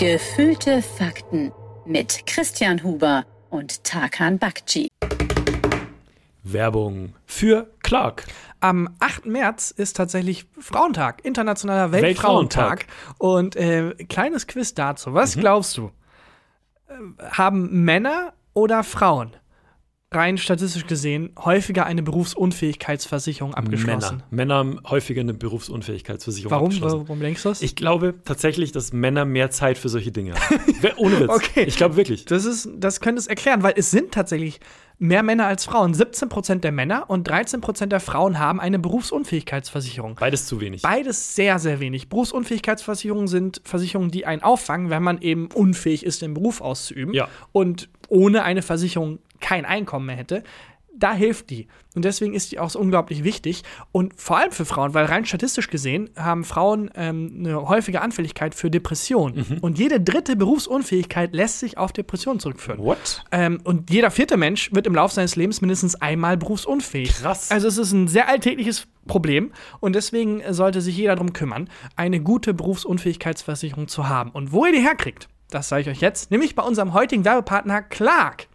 Gefühlte Fakten mit Christian Huber und Tarkan Bakci. Werbung für Clark. Am 8. März ist tatsächlich Frauentag, internationaler Weltfrauentag. Und äh, kleines Quiz dazu. Was Mhm. glaubst du? Äh, Haben Männer oder Frauen rein statistisch gesehen häufiger eine Berufsunfähigkeitsversicherung abgeschlossen? Männer. Männer haben häufiger eine Berufsunfähigkeitsversicherung Warum? abgeschlossen. Warum denkst du das? Ich glaube tatsächlich, dass Männer mehr Zeit für solche Dinge haben. Ohne Witz. Okay. Ich glaube wirklich. Das, ist, das könnte es erklären, weil es sind tatsächlich mehr Männer als Frauen. 17% der Männer und 13% der Frauen haben eine Berufsunfähigkeitsversicherung. Beides zu wenig. Beides sehr, sehr wenig. Berufsunfähigkeitsversicherungen sind Versicherungen, die einen auffangen, wenn man eben unfähig ist, den Beruf auszuüben Ja. und ohne eine Versicherung kein Einkommen mehr hätte. Da hilft die. Und deswegen ist die auch so unglaublich wichtig. Und vor allem für Frauen, weil rein statistisch gesehen haben Frauen ähm, eine häufige Anfälligkeit für Depressionen. Mhm. Und jede dritte Berufsunfähigkeit lässt sich auf Depressionen zurückführen. What? Ähm, und jeder vierte Mensch wird im Laufe seines Lebens mindestens einmal berufsunfähig. Krass. Also es ist ein sehr alltägliches Problem und deswegen sollte sich jeder darum kümmern, eine gute Berufsunfähigkeitsversicherung zu haben. Und wo ihr die herkriegt, das sage ich euch jetzt, nämlich bei unserem heutigen Werbepartner Clark.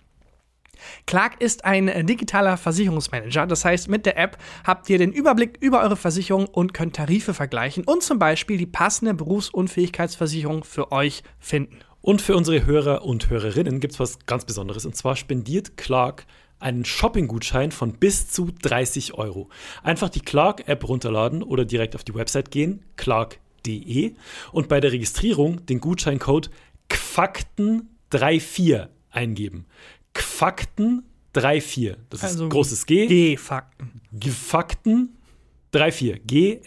Clark ist ein äh, digitaler Versicherungsmanager. Das heißt, mit der App habt ihr den Überblick über eure Versicherung und könnt Tarife vergleichen und zum Beispiel die passende Berufsunfähigkeitsversicherung für euch finden. Und für unsere Hörer und Hörerinnen gibt es was ganz Besonderes. Und zwar spendiert Clark einen Shopping-Gutschein von bis zu 30 Euro. Einfach die Clark-App runterladen oder direkt auf die Website gehen, clark.de, und bei der Registrierung den Gutscheincode QFAKTEN34 eingeben. QFAKTEN34. Das ist Also großes G. G-Fakten. Gefakten 3-4. G-F-A-K-T-E-N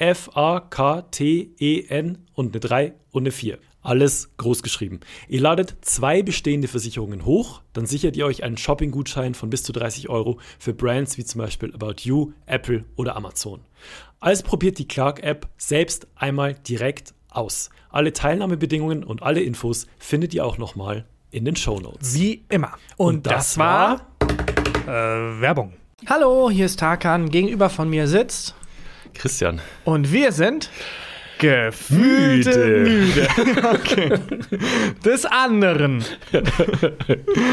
E und eine 3 und eine 4. Alles groß geschrieben. Ihr ladet zwei bestehende Versicherungen hoch, dann sichert ihr euch einen Shopping-Gutschein von bis zu 30 Euro für Brands wie zum Beispiel About You, Apple oder Amazon. Also probiert die Clark-App selbst einmal direkt aus. Alle Teilnahmebedingungen und alle Infos findet ihr auch nochmal in den Show Notes. Wie immer. Und, Und das, das war äh, Werbung. Hallo, hier ist Tarkan. Gegenüber von mir sitzt Christian. und wir sind gefühlte müde. okay. Des anderen. ja,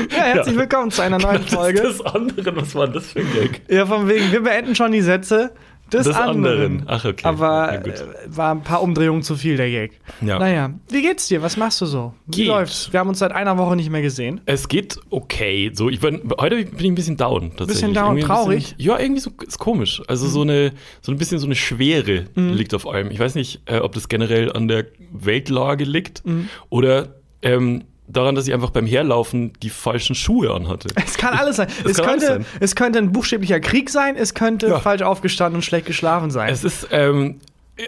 herzlich willkommen zu einer neuen Folge. Das andere, was war denn das für ein Gag? Ja, von wegen, wir beenden schon die Sätze des, Des anderen. anderen. Ach, okay. Aber Ja, äh, war ein paar Umdrehungen zu viel, der Gag. Ja. Naja, wie geht's dir? Was machst du so? Wie Geht. läuft's? Wir haben uns seit einer Woche nicht mehr gesehen. Es geht okay. So, ich bin, heute bin ich ein bisschen down. Tatsächlich. Bisschen down, Irgendwie traurig? Bisschen, ja, irgendwie so ist komisch. Also so eine so ein bisschen so eine Schwere liegt auf allem. Ich weiß nicht, äh, ob das generell an der Weltlage liegt oder ähm, daran, dass ich einfach beim Herlaufen die falschen Schuhe anhatte. Es kann alles sein. Es, kann alles könnte, sein. es könnte ein buchstäblicher Krieg sein, es könnte Ja. falsch aufgestanden und schlecht geschlafen sein. Es ist, ähm,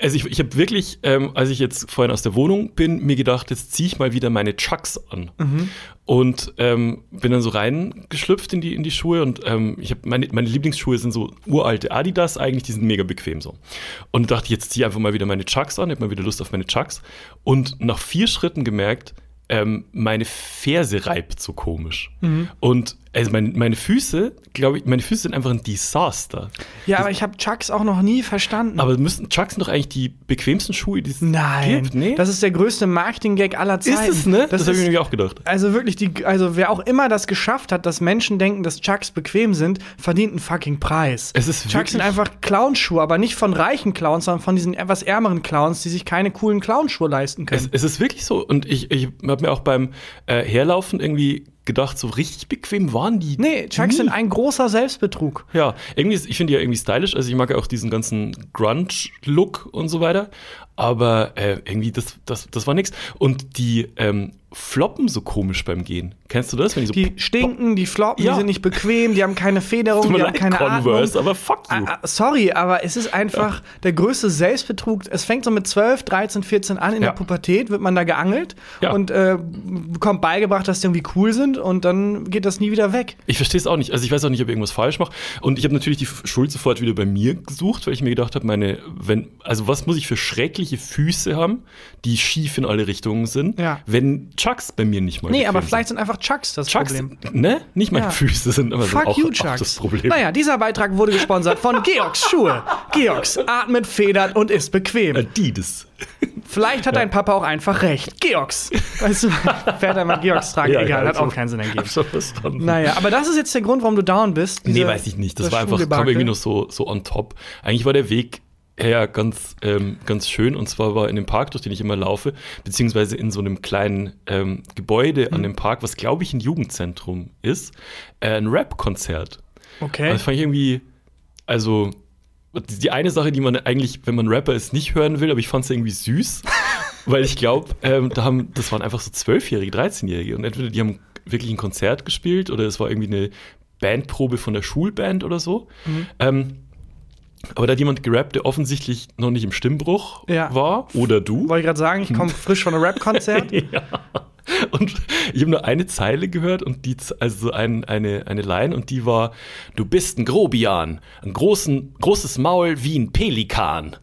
also ich, ich habe wirklich, ähm, als ich jetzt vorhin aus der Wohnung bin, mir gedacht, jetzt ziehe ich mal wieder meine Chucks an. Und ähm, bin dann so reingeschlüpft in die, in die Schuhe und ähm, ich habe meine, meine Lieblingsschuhe sind so uralte Adidas eigentlich, die sind mega bequem so. Und dachte, jetzt ziehe ich einfach mal wieder meine Chucks an, ich habe mal wieder Lust auf meine Chucks. Und nach vier Schritten gemerkt, ähm, meine Ferse reibt so komisch. Und also meine, meine Füße, glaube ich, meine Füße sind einfach ein Desaster. ja, aber ich habe Chucks auch noch nie verstanden. Aber müssen Chucks sind doch eigentlich die bequemsten Schuhe, die es Nein, gibt? Nee? das ist der größte Marketing-Gag aller ist Zeiten. es, ne? Das, Das, habe ich ist, irgendwie auch gedacht. also wirklich, die, also wer auch immer das geschafft hat, dass Menschen denken, dass Chucks bequem sind, verdient einen fucking Preis. Es ist Chucks sind einfach Clownschuhe, aber nicht von reichen Clowns, sondern von diesen etwas ärmeren Clowns, die sich keine coolen Clownschuhe leisten können. Es, es ist wirklich so. Und ich, ich habe mir auch beim äh, Herlaufen irgendwie gedacht, so richtig bequem waren die. nee, Chucks nie. sind ein großer Selbstbetrug. Ja, irgendwie, ist- ich finde die ja irgendwie stylisch. Also ich mag ja auch diesen ganzen Grunge-Look und so weiter. Aber äh, irgendwie, das, das, das war nix. Und die ähm, floppen so komisch beim Gehen. Kennst du das? Wenn die so Die stinken, die floppen, Ja. die sind nicht bequem, die haben keine Federung, die haben keine Converse, Atmung. aber fuck you. Ah, ah, sorry, aber es ist einfach der größte Selbstbetrug. Es fängt so mit 12, 13, 14 an. In Ja. der Pubertät wird man da geangelt Ja. und äh, bekommt beigebracht, dass die irgendwie cool sind und dann geht das nie wieder weg. Ich verstehe es auch nicht. Also ich weiß auch nicht, ob ich irgendwas falsch mache. Und ich habe natürlich die Schuld sofort wieder bei mir gesucht, weil ich mir gedacht habe, meine, wenn, also was muss ich für schreckliche Füße haben, die schief in alle Richtungen sind, Ja. wenn Chucks bei mir nicht mal. Nee, aber vielleicht sind einfach Chucks das Chucks, Problem. ne? Nicht meine Ja. Füße sind aber Fuck sind auch, you, auch Chucks. das Problem. Naja, dieser Beitrag wurde gesponsert von Georgs Schuhe. Georgs atmet, federt und ist bequem. Adidas. Vielleicht hat dein Papa auch einfach recht. Georgs. Weißt du, fährt einmal Georgs tragen. Ja, Egal, ja, hat also- auch keinen Sinn ergeben. Naja, aber das ist jetzt der Grund, warum du down bist. Nee, diese- weiß ich nicht. Das, das war einfach, kam irgendwie noch so, so on top. Eigentlich war der Weg her ganz, ähm, ganz schön. Und zwar war in dem Park, durch den ich immer laufe, beziehungsweise in so einem kleinen ähm, Gebäude Mhm. an dem Park, was glaube ich ein Jugendzentrum ist, äh, ein Rap-Konzert. Okay. Also Das fand ich irgendwie, also die eine Sache, die man eigentlich, wenn man Rapper ist, nicht hören will, aber ich fand es irgendwie süß, weil ich glaube, ähm, da haben, das waren einfach so Zwölfjährige, 13-Jährige und entweder die haben wirklich ein Konzert gespielt oder es war irgendwie eine Bandprobe von der Schulband oder so. Ähm, aber da hat jemand gerappt, der offensichtlich noch nicht im Stimmbruch Ja. war oder du. Wollte ich gerade sagen, ich komme frisch von einem Rap-Konzert. Ja. Und ich habe nur eine Zeile gehört und die, also so ein, eine, eine Line und die war: Du bist ein Grobian, ein großen, großes Maul wie ein Pelikan.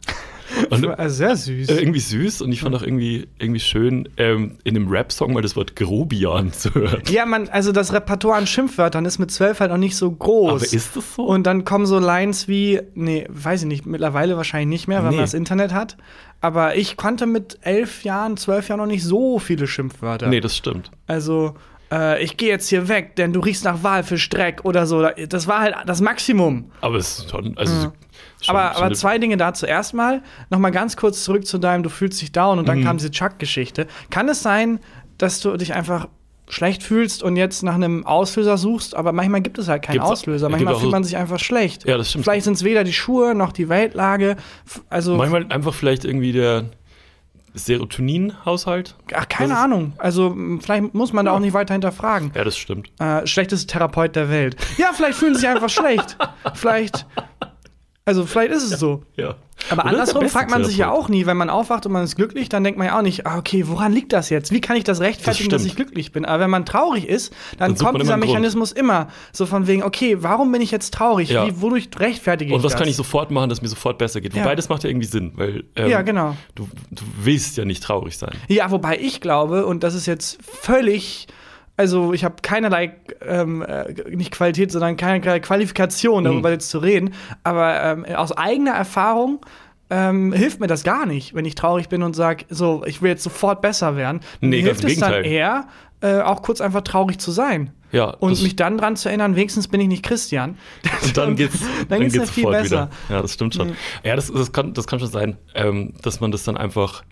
Und Also sehr süß. äh, irgendwie süß und ich fand auch irgendwie, irgendwie schön, ähm, in einem Rap-Song mal das Wort Grobian zu hören. Ja, man, also das Repertoire an Schimpfwörtern ist mit zwölf halt noch nicht so groß. Aber ist das so? Und dann kommen so Lines wie, nee, weiß ich nicht, mittlerweile wahrscheinlich nicht mehr, weil Nee. man das Internet hat. Aber ich konnte mit elf Jahren, zwölf Jahren noch nicht so viele Schimpfwörter. Nee, das stimmt. Also, äh, ich gehe jetzt hier weg, denn du riechst nach Walfischdreck oder so. Das war halt das Maximum. Aber es ist schon, also schon, aber schon aber zwei Dinge dazu. Erstmal noch mal ganz kurz zurück zu deinem, du fühlst dich down und dann Mhm. kam diese Chuck-Geschichte. Kann es sein, dass du dich einfach schlecht fühlst und jetzt nach einem Auslöser suchst, aber manchmal gibt es halt keinen Gibt's- Auslöser. Manchmal fühlt man sich einfach schlecht. Ja, das stimmt. Vielleicht sind es weder die Schuhe noch die Weltlage. Also, Manchmal einfach vielleicht irgendwie der Serotonin-Haushalt. ach, keine Ahnung. Also, m, vielleicht muss man da auch nicht weiter hinterfragen. Ja, das stimmt. Äh, schlechteste Therapeut der Welt. Ja, vielleicht fühlen sie sich einfach schlecht. Vielleicht. Also, vielleicht ist es so. Ja. Aber Oder andersrum fragt man sich ja auch nie, wenn man aufwacht und man ist glücklich, dann denkt man ja auch nicht, ah, okay, woran liegt das jetzt? Wie kann ich das rechtfertigen, Das dass ich glücklich bin? Aber wenn man traurig ist, dann Dann kommt dieser einen Grund. Mechanismus immer so von wegen, okay, warum bin ich jetzt traurig? Ja. Wie, wodurch rechtfertige ich Und was das? kann ich sofort machen, dass mir sofort besser geht? Ja. Wobei das macht ja irgendwie Sinn, weil ähm, Ja, genau. du, du willst ja nicht traurig sein. Ja, wobei ich glaube, und das ist jetzt völlig, also ich habe keinerlei, ähm, äh, nicht Qualität, sondern keinerlei Qualifikation, Mhm. darüber jetzt zu reden, aber ähm, aus eigener Erfahrung ähm, hilft mir das gar nicht, wenn ich traurig bin und sage, so, ich will jetzt sofort besser werden. Nee, mir hilft es dann Gegenteil. eher, äh, auch kurz einfach traurig zu sein. Ja, Und mich dann dran zu erinnern, wenigstens bin ich nicht Christian. Und dann geht's, dann geht's ja geht's viel besser. wieder. Ja, das stimmt schon. Ja, das, das, kann, das kann schon sein, ähm, dass man das dann einfach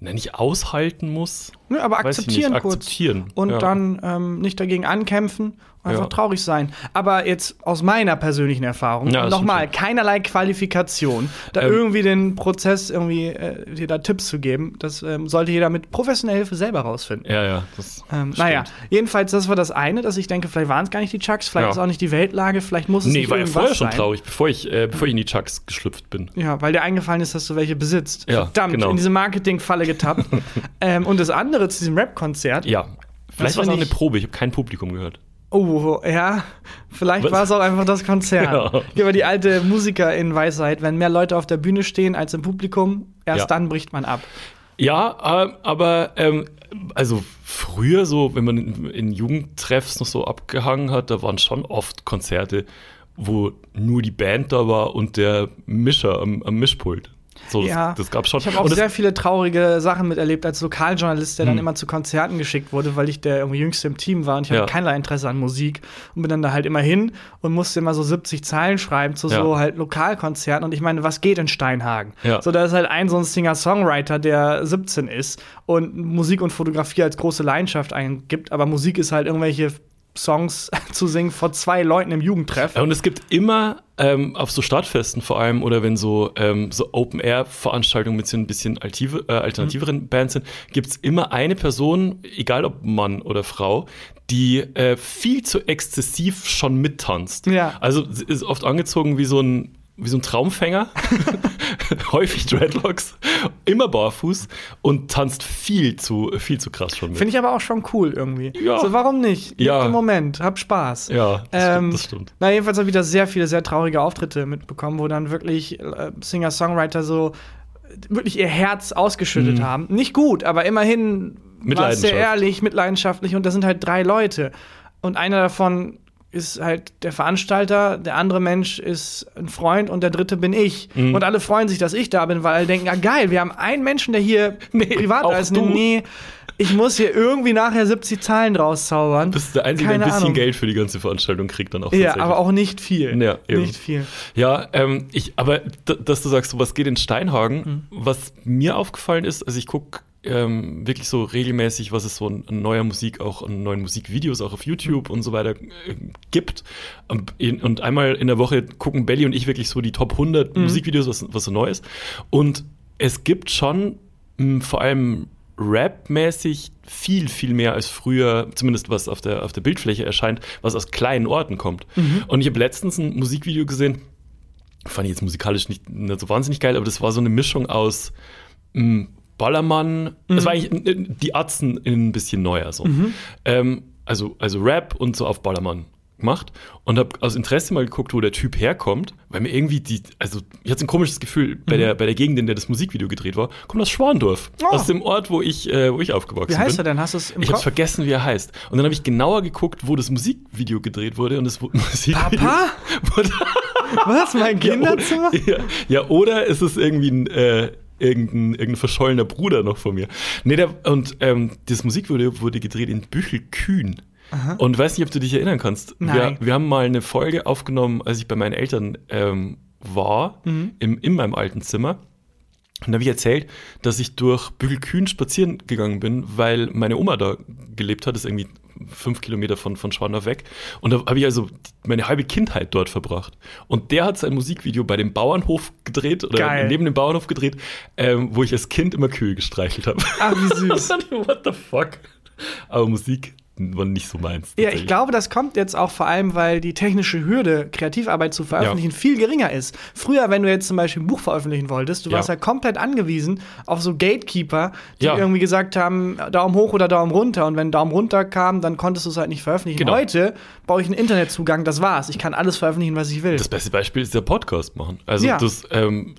na, nicht aushalten muss. Nö, aber akzeptieren nicht, kurz. akzeptieren, Und ja. dann ähm, nicht dagegen ankämpfen und einfach Ja. traurig sein. Aber jetzt aus meiner persönlichen Erfahrung, Ja, nochmal, keinerlei Qualifikation, da Ähm, irgendwie den Prozess irgendwie äh, dir da Tipps zu geben, das ähm, sollte jeder mit professioneller Hilfe selber rausfinden. Ja, ja. Das Ähm, naja, jedenfalls, das war das eine, dass ich denke, vielleicht waren es gar nicht die Chucks, vielleicht ist auch nicht die Weltlage, vielleicht muss es Nee, nicht war ja vorher schon sein. traurig, bevor ich, äh, bevor ich in die Chucks geschlüpft bin. Ja, weil dir eingefallen ist, dass du welche besitzt. Ja, Verdammt, genau. in diese Marketingfalle getappt. ähm, und das andere zu diesem Rap-Konzert. Ja. Vielleicht war es auch eine Probe, ich habe kein Publikum gehört. Oh, ja. Vielleicht war es auch einfach das Konzert. Ja. War die alte Musikerin-Weisheit. Wenn mehr Leute auf der Bühne stehen als im Publikum, erst Ja. dann bricht man ab. Ja, äh, aber ähm, also früher so, wenn man in, in Jugendtreffs noch so abgehangen hat, da waren schon oft Konzerte, wo nur die Band da war und der Mischer am, am Mischpult. So, das, Ja. das gab schon. Ich habe auch sehr viele traurige Sachen miterlebt als Lokaljournalist, der dann Hm. immer zu Konzerten geschickt wurde, weil ich der irgendwie Jüngste im Team war und ich Ja. hatte keinerlei Interesse an Musik und bin dann da halt immer hin und musste immer so 70 Zeilen schreiben zu Ja. so halt Lokalkonzerten und ich meine, was geht in Steinhagen? Ja. So, da ist halt ein so ein Singer-Songwriter, der 17 ist und Musik und Fotografie als große Leidenschaft eingibt, aber Musik ist halt irgendwelche Songs zu singen vor zwei Leuten im Jugendtreff. Und es gibt immer ähm, auf so Stadtfesten vor allem oder wenn so, ähm, so Open-Air-Veranstaltungen mit so ein bisschen altive, äh, alternativeren Mhm. Bands sind, gibt es immer eine Person, egal ob Mann oder Frau, die äh, viel zu exzessiv schon mittanzt. Ja. Also sie ist oft angezogen wie so ein wie so ein Traumfänger, häufig Dreadlocks, immer barfuß und tanzt viel zu, viel zu krass schon mit. Finde ich aber auch schon cool irgendwie. Ja. So, warum nicht? Ja. Im Moment, hab Spaß. ja, das, Ähm, stimmt, das stimmt. Na, jedenfalls habe ich da sehr viele, sehr traurige Auftritte mitbekommen, wo dann wirklich äh, Singer-Songwriter so äh, wirklich ihr Herz ausgeschüttet Mhm. haben. Nicht gut, aber immerhin war sehr ehrlich, mit leidenschaftlich und da sind halt drei Leute. Und einer davon ist halt der Veranstalter, der andere Mensch ist ein Freund und der dritte bin ich. Mhm. Und alle freuen sich, dass ich da bin, weil alle denken, ah geil, wir haben einen Menschen, der hier privat auch da ist. Nee, ich muss hier irgendwie nachher 70 Zahlen draus zaubern. Das ist der Einzige, der ein bisschen Ahnung. Geld für die ganze Veranstaltung kriegt dann auch Ja, aber auch nicht viel. Ja, eben. nicht viel. Ja, ähm, ich, aber dass du sagst, was geht in Steinhagen, Mhm. was mir aufgefallen ist, also ich gucke ähm, wirklich so regelmäßig, was es so an, neuer Musik, auch an neuen Musikvideos, auch auf YouTube und so weiter äh, gibt. Und, in, und einmal in der Woche gucken Belly und ich wirklich so die Top 100 Mhm. Musikvideos, was, was so neu ist. Und es gibt schon mh, vor allem Rap-mäßig viel, viel mehr als früher, zumindest was auf der, auf der Bildfläche erscheint, was aus kleinen Orten kommt. Und ich habe letztens ein Musikvideo gesehen, fand ich jetzt musikalisch nicht, nicht so wahnsinnig geil, aber das war so eine Mischung aus mh, Ballermann, das war eigentlich äh, die Atzen in ein bisschen neuer so. Ähm, also, also Rap und so auf Ballermann gemacht und habe aus Interesse mal geguckt, wo der Typ herkommt, weil mir irgendwie die, also ich hatte ein komisches Gefühl bei, der, bei der Gegend, in der das Musikvideo gedreht war, kommt aus Schwandorf, Oh. aus dem Ort, wo ich, äh, wo ich aufgewachsen Wie heißt bin. er denn? Hast du es im Ich habe vergessen, wie er heißt. Und dann habe ich genauer geguckt, wo das Musikvideo gedreht wurde und das Musikvideo Papa? wurde Was, mein Kinderzimmer? ja, ja, oder ist es irgendwie ein, äh, irgendein, irgendein verschollener Bruder noch von mir? Nee, der, und ähm, das Musikvideo wurde gedreht in Büchelkühn. Und weiß nicht, ob du dich erinnern kannst. Nein. Wir, wir haben mal eine Folge aufgenommen, als ich bei meinen Eltern ähm, war, Mhm. im, in meinem alten Zimmer. Und da habe ich erzählt, dass ich durch Bügelkühn spazieren gegangen bin, weil meine Oma da gelebt hat, das ist irgendwie fünf Kilometer von, von Schwandorf weg. Und da habe ich also meine halbe Kindheit dort verbracht. Und der hat sein Musikvideo bei dem Bauernhof gedreht oder Geil. neben dem Bauernhof gedreht, ähm, wo ich als Kind immer Kühe gestreichelt habe. Ach, wie süß. What the fuck? Aber Musik nicht so meins. Ja, ich glaube, das kommt jetzt auch vor allem, weil die technische Hürde, Kreativarbeit zu veröffentlichen, viel geringer ist. Früher, wenn du jetzt zum Beispiel ein Buch veröffentlichen wolltest, du Ja. warst ja komplett angewiesen auf so Gatekeeper, die Ja. irgendwie gesagt haben, Daumen hoch oder Daumen runter. Und wenn Daumen runter kam, dann konntest du es halt nicht veröffentlichen. Genau. Heute brauche ich einen Internetzugang, das war's. Ich kann alles veröffentlichen, was ich will. Das beste Beispiel ist der Podcast machen. Also Ja. das, ähm,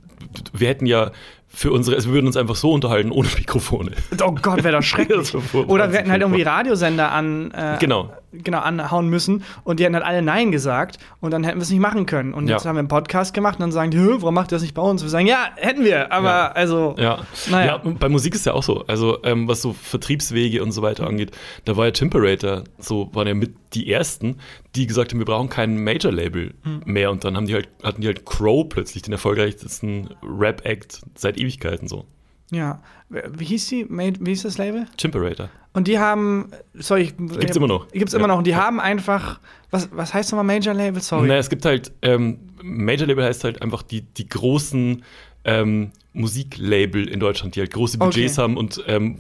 wir hätten ja für unsere, also wir würden uns einfach so unterhalten ohne Mikrofone. oh Gott, wäre das schrecklich. Oder wir hätten halt irgendwie Radiosender an, äh, Genau. genau anhauen müssen und die hätten halt alle Nein gesagt und dann hätten wir es nicht machen können. Und jetzt Ja. haben wir einen Podcast gemacht und dann sagen die, "Hö, warum macht ihr das nicht bei uns? Wir sagen, ja, hätten wir, aber Ja. also. Ja. Naja. ja, bei Musik ist ja auch so. Also, ähm, was so Vertriebswege und so weiter angeht, da war ja Timperator, so waren ja mit die ersten, die gesagt haben, wir brauchen kein Major-Label Hm. mehr. Und dann haben die halt, hatten die halt Crow plötzlich den erfolgreichsten Rap-Act seit Ewigkeiten so. Ja. Wie hieß die? Wie hieß das Label? Timperator. Und die haben, sorry, ich, Gibt's immer noch. Gibt's immer Ja. noch. Und die haben einfach, was, was heißt nochmal Major Label? Sorry. Naja, es gibt halt, ähm, Major-Label heißt halt einfach die, die großen ähm, Musiklabel in Deutschland, die halt große Budgets Okay. haben und ähm,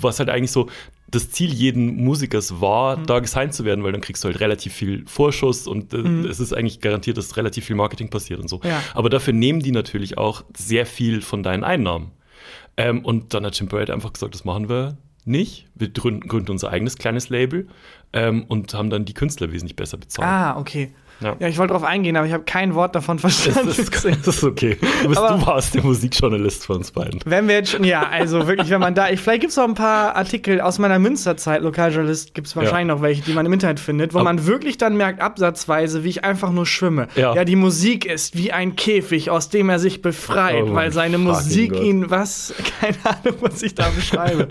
was halt eigentlich so das Ziel jeden Musikers war, Mhm. da gesigned zu werden, weil dann kriegst du halt relativ viel Vorschuss und äh, es ist eigentlich garantiert, dass relativ viel Marketing passiert und so. Mhm. Ja. Aber dafür nehmen die natürlich auch sehr viel von deinen Einnahmen. Ähm, und dann hat Jim Parade einfach gesagt, das machen wir nicht. Wir gründen, gründen unser eigenes kleines Label ähm, und haben dann die Künstler wesentlich besser bezahlt. Ah, okay. Ja. Ja, ich wollte drauf eingehen, aber ich habe kein Wort davon verstanden. Das ist, das ist okay. Du, bist, Aber- du warst der Musikjournalist von uns beiden. Wenn wir jetzt schon, ja, also wirklich, wenn man da, ich, vielleicht gibt es auch ein paar Artikel aus meiner Münsterzeit, Lokaljournalist, gibt es wahrscheinlich noch welche, die man im Internet findet, wo Aber- man wirklich dann merkt, absatzweise, wie ich einfach nur schwimme. Ja. die Musik ist wie ein Käfig, aus dem er sich befreit, Oh, weil seine Musik Gott. ihn, was, keine Ahnung, was ich da beschreibe.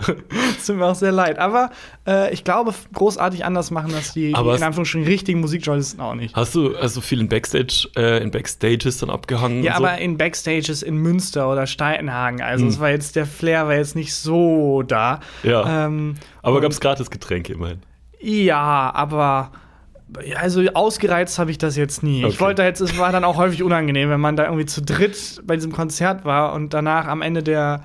Es tut mir auch sehr leid. Aber äh, ich glaube, großartig anders machen das die, die in Anführungsstrichen richtigen Musikjournalisten auch nicht. Hast du also viel in Backstage, äh, in Backstages dann abgehangen? Ja, so? aber in Backstages in Münster oder Steitenhagen. Also Hm. es war jetzt, der Flair war jetzt nicht so da. Ja. Ähm, aber gab es gratis Getränke immerhin? Ja, aber also ausgereizt habe ich das jetzt nie. Ich Okay. wollte jetzt, es war dann auch häufig unangenehm, wenn man da irgendwie zu dritt bei diesem Konzert war und danach am Ende der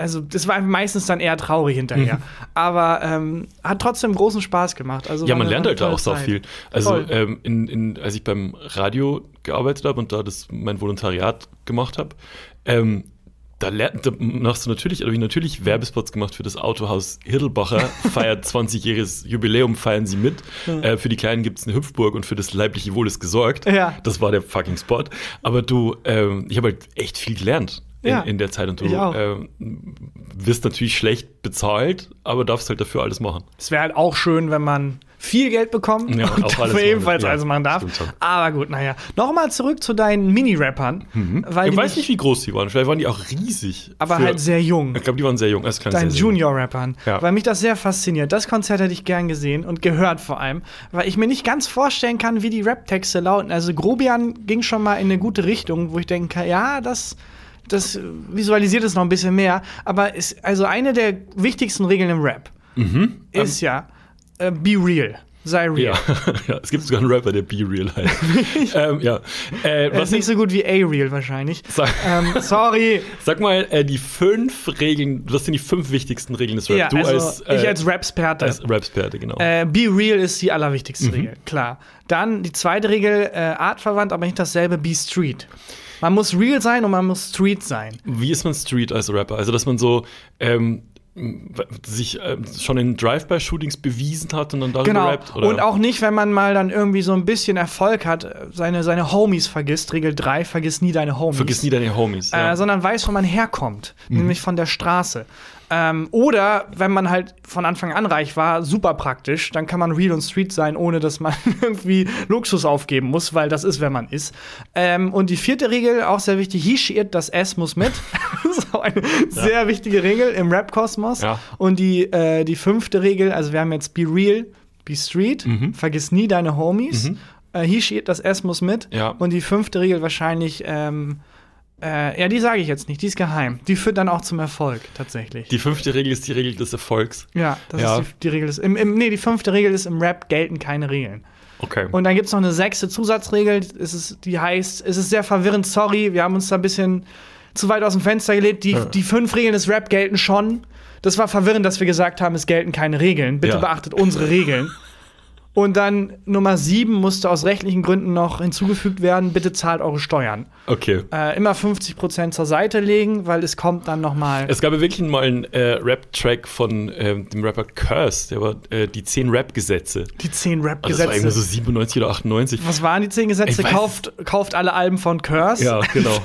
also das war meistens dann eher traurig hinterher. Aber ähm, hat trotzdem großen Spaß gemacht. Also Ja, man lernt halt da auch so viel. Also, ähm, in, in, als ich beim Radio gearbeitet habe und da das mein Volontariat gemacht habe, ähm, da, lernt, da machst du natürlich, habe ich natürlich Werbespots gemacht für das Autohaus Hirdelbacher, feiert 20-jähriges Jubiläum, feiern sie mit. Äh, für die Kleinen gibt es eine Hüpfburg und für das leibliche Wohl ist gesorgt. Ja. Das war der fucking Spot. Aber du, ähm, ich habe halt echt viel gelernt. In, Ja, in der Zeit und du ähm, wirst natürlich schlecht bezahlt, aber darfst halt dafür alles machen. Es wäre halt auch schön, wenn man viel Geld bekommt Ja, und dafür ebenfalls Ja, alles machen darf. Aber gut, naja. Nochmal zurück zu deinen Mini-Rappern. Weil ich weiß nicht, wie groß die waren. Vielleicht waren die auch riesig. aber für- halt sehr jung. Ich glaube, die waren sehr jung. Deinen. Junior-Rappern. Ja. Weil mich das sehr fasziniert. Das Konzert hätte ich gern gesehen und gehört vor allem. Weil ich mir nicht ganz vorstellen kann, wie die Rap-Texte lauten. Also Grobian ging schon mal in eine gute Richtung, wo ich denke, ja, das. Das visualisiert es noch ein bisschen mehr, aber ist also eine der wichtigsten Regeln im Rap ist ja äh, be real, sei real. Mhm. Ja. ja, es gibt sogar einen Rapper, der Be Real heißt. ähm, ja. Äh, was ist nicht so gut wie A-Real wahrscheinlich. Sag, ähm, sorry. sag mal, äh, die fünf Regeln, was sind die fünf wichtigsten Regeln des Rap? Ja, du also als, äh, ich als Rapsperte. als Rapsperte, genau. Äh, be real ist die allerwichtigste Mhm. Regel, klar. Dann die zweite Regel, äh, artverwandt, aber nicht dasselbe, be street. Man muss real sein und man muss street sein. Wie ist man Street als Rapper? Also, dass man so ähm, sich ähm, schon in Drive-by-Shootings bewiesen hat und dann darüber Genau. rappt? Oder? Und auch nicht, wenn man mal dann irgendwie so ein bisschen Erfolg hat, äh, seine, seine Homies vergisst. Regel 3, vergiss nie deine Homies. Vergiss nie deine Homies. ja. äh, sondern weiß, wo man herkommt, Mhm. nämlich von der Straße. Ähm, oder wenn man halt von Anfang an reich war, super praktisch, dann kann man real und street sein, ohne dass man irgendwie Luxus aufgeben muss, weil das ist, wer man ist. Ähm, und die vierte Regel, auch sehr wichtig, it, das S muss mit. das ist auch eine sehr wichtige Regel im Rap-Kosmos. Ja. Und die, äh, die fünfte Regel, also wir haben jetzt be real, be street, Mhm. vergiss nie deine Homies. Äh, he, she, it, das S muss mit. Ja. Und die fünfte Regel wahrscheinlich, ähm, äh, ja, die sage ich jetzt nicht, die ist geheim. Die führt dann auch zum Erfolg, tatsächlich. die fünfte Regel ist die Regel des Erfolgs. ja, das Ja. ist die, die Regel. Ist, im, im, nee, die fünfte Regel ist, im Rap gelten keine Regeln. Okay. Und dann gibt es noch eine sechste Zusatzregel, es ist, die heißt, es ist sehr verwirrend, sorry, wir haben uns da ein bisschen zu weit aus dem Fenster gelegt. Die, die fünf Regeln des Rap gelten schon. Das war verwirrend, dass wir gesagt haben, es gelten keine Regeln. Bitte Ja. beachtet unsere Regeln. Und dann Nummer sieben musste aus rechtlichen Gründen noch hinzugefügt werden, bitte zahlt eure Steuern. okay. Äh, immer 50% zur Seite legen, weil es kommt dann noch mal. Es gab ja wirklich mal einen äh, Rap-Track von ähm, dem Rapper Curse, der war äh, die 10 Rap-Gesetze. die 10 Also das war irgendwie Rap-Gesetze. so 97 oder 98. Was waren die 10 Gesetze? Kauft, kauft alle Alben von Curse. Ja, genau.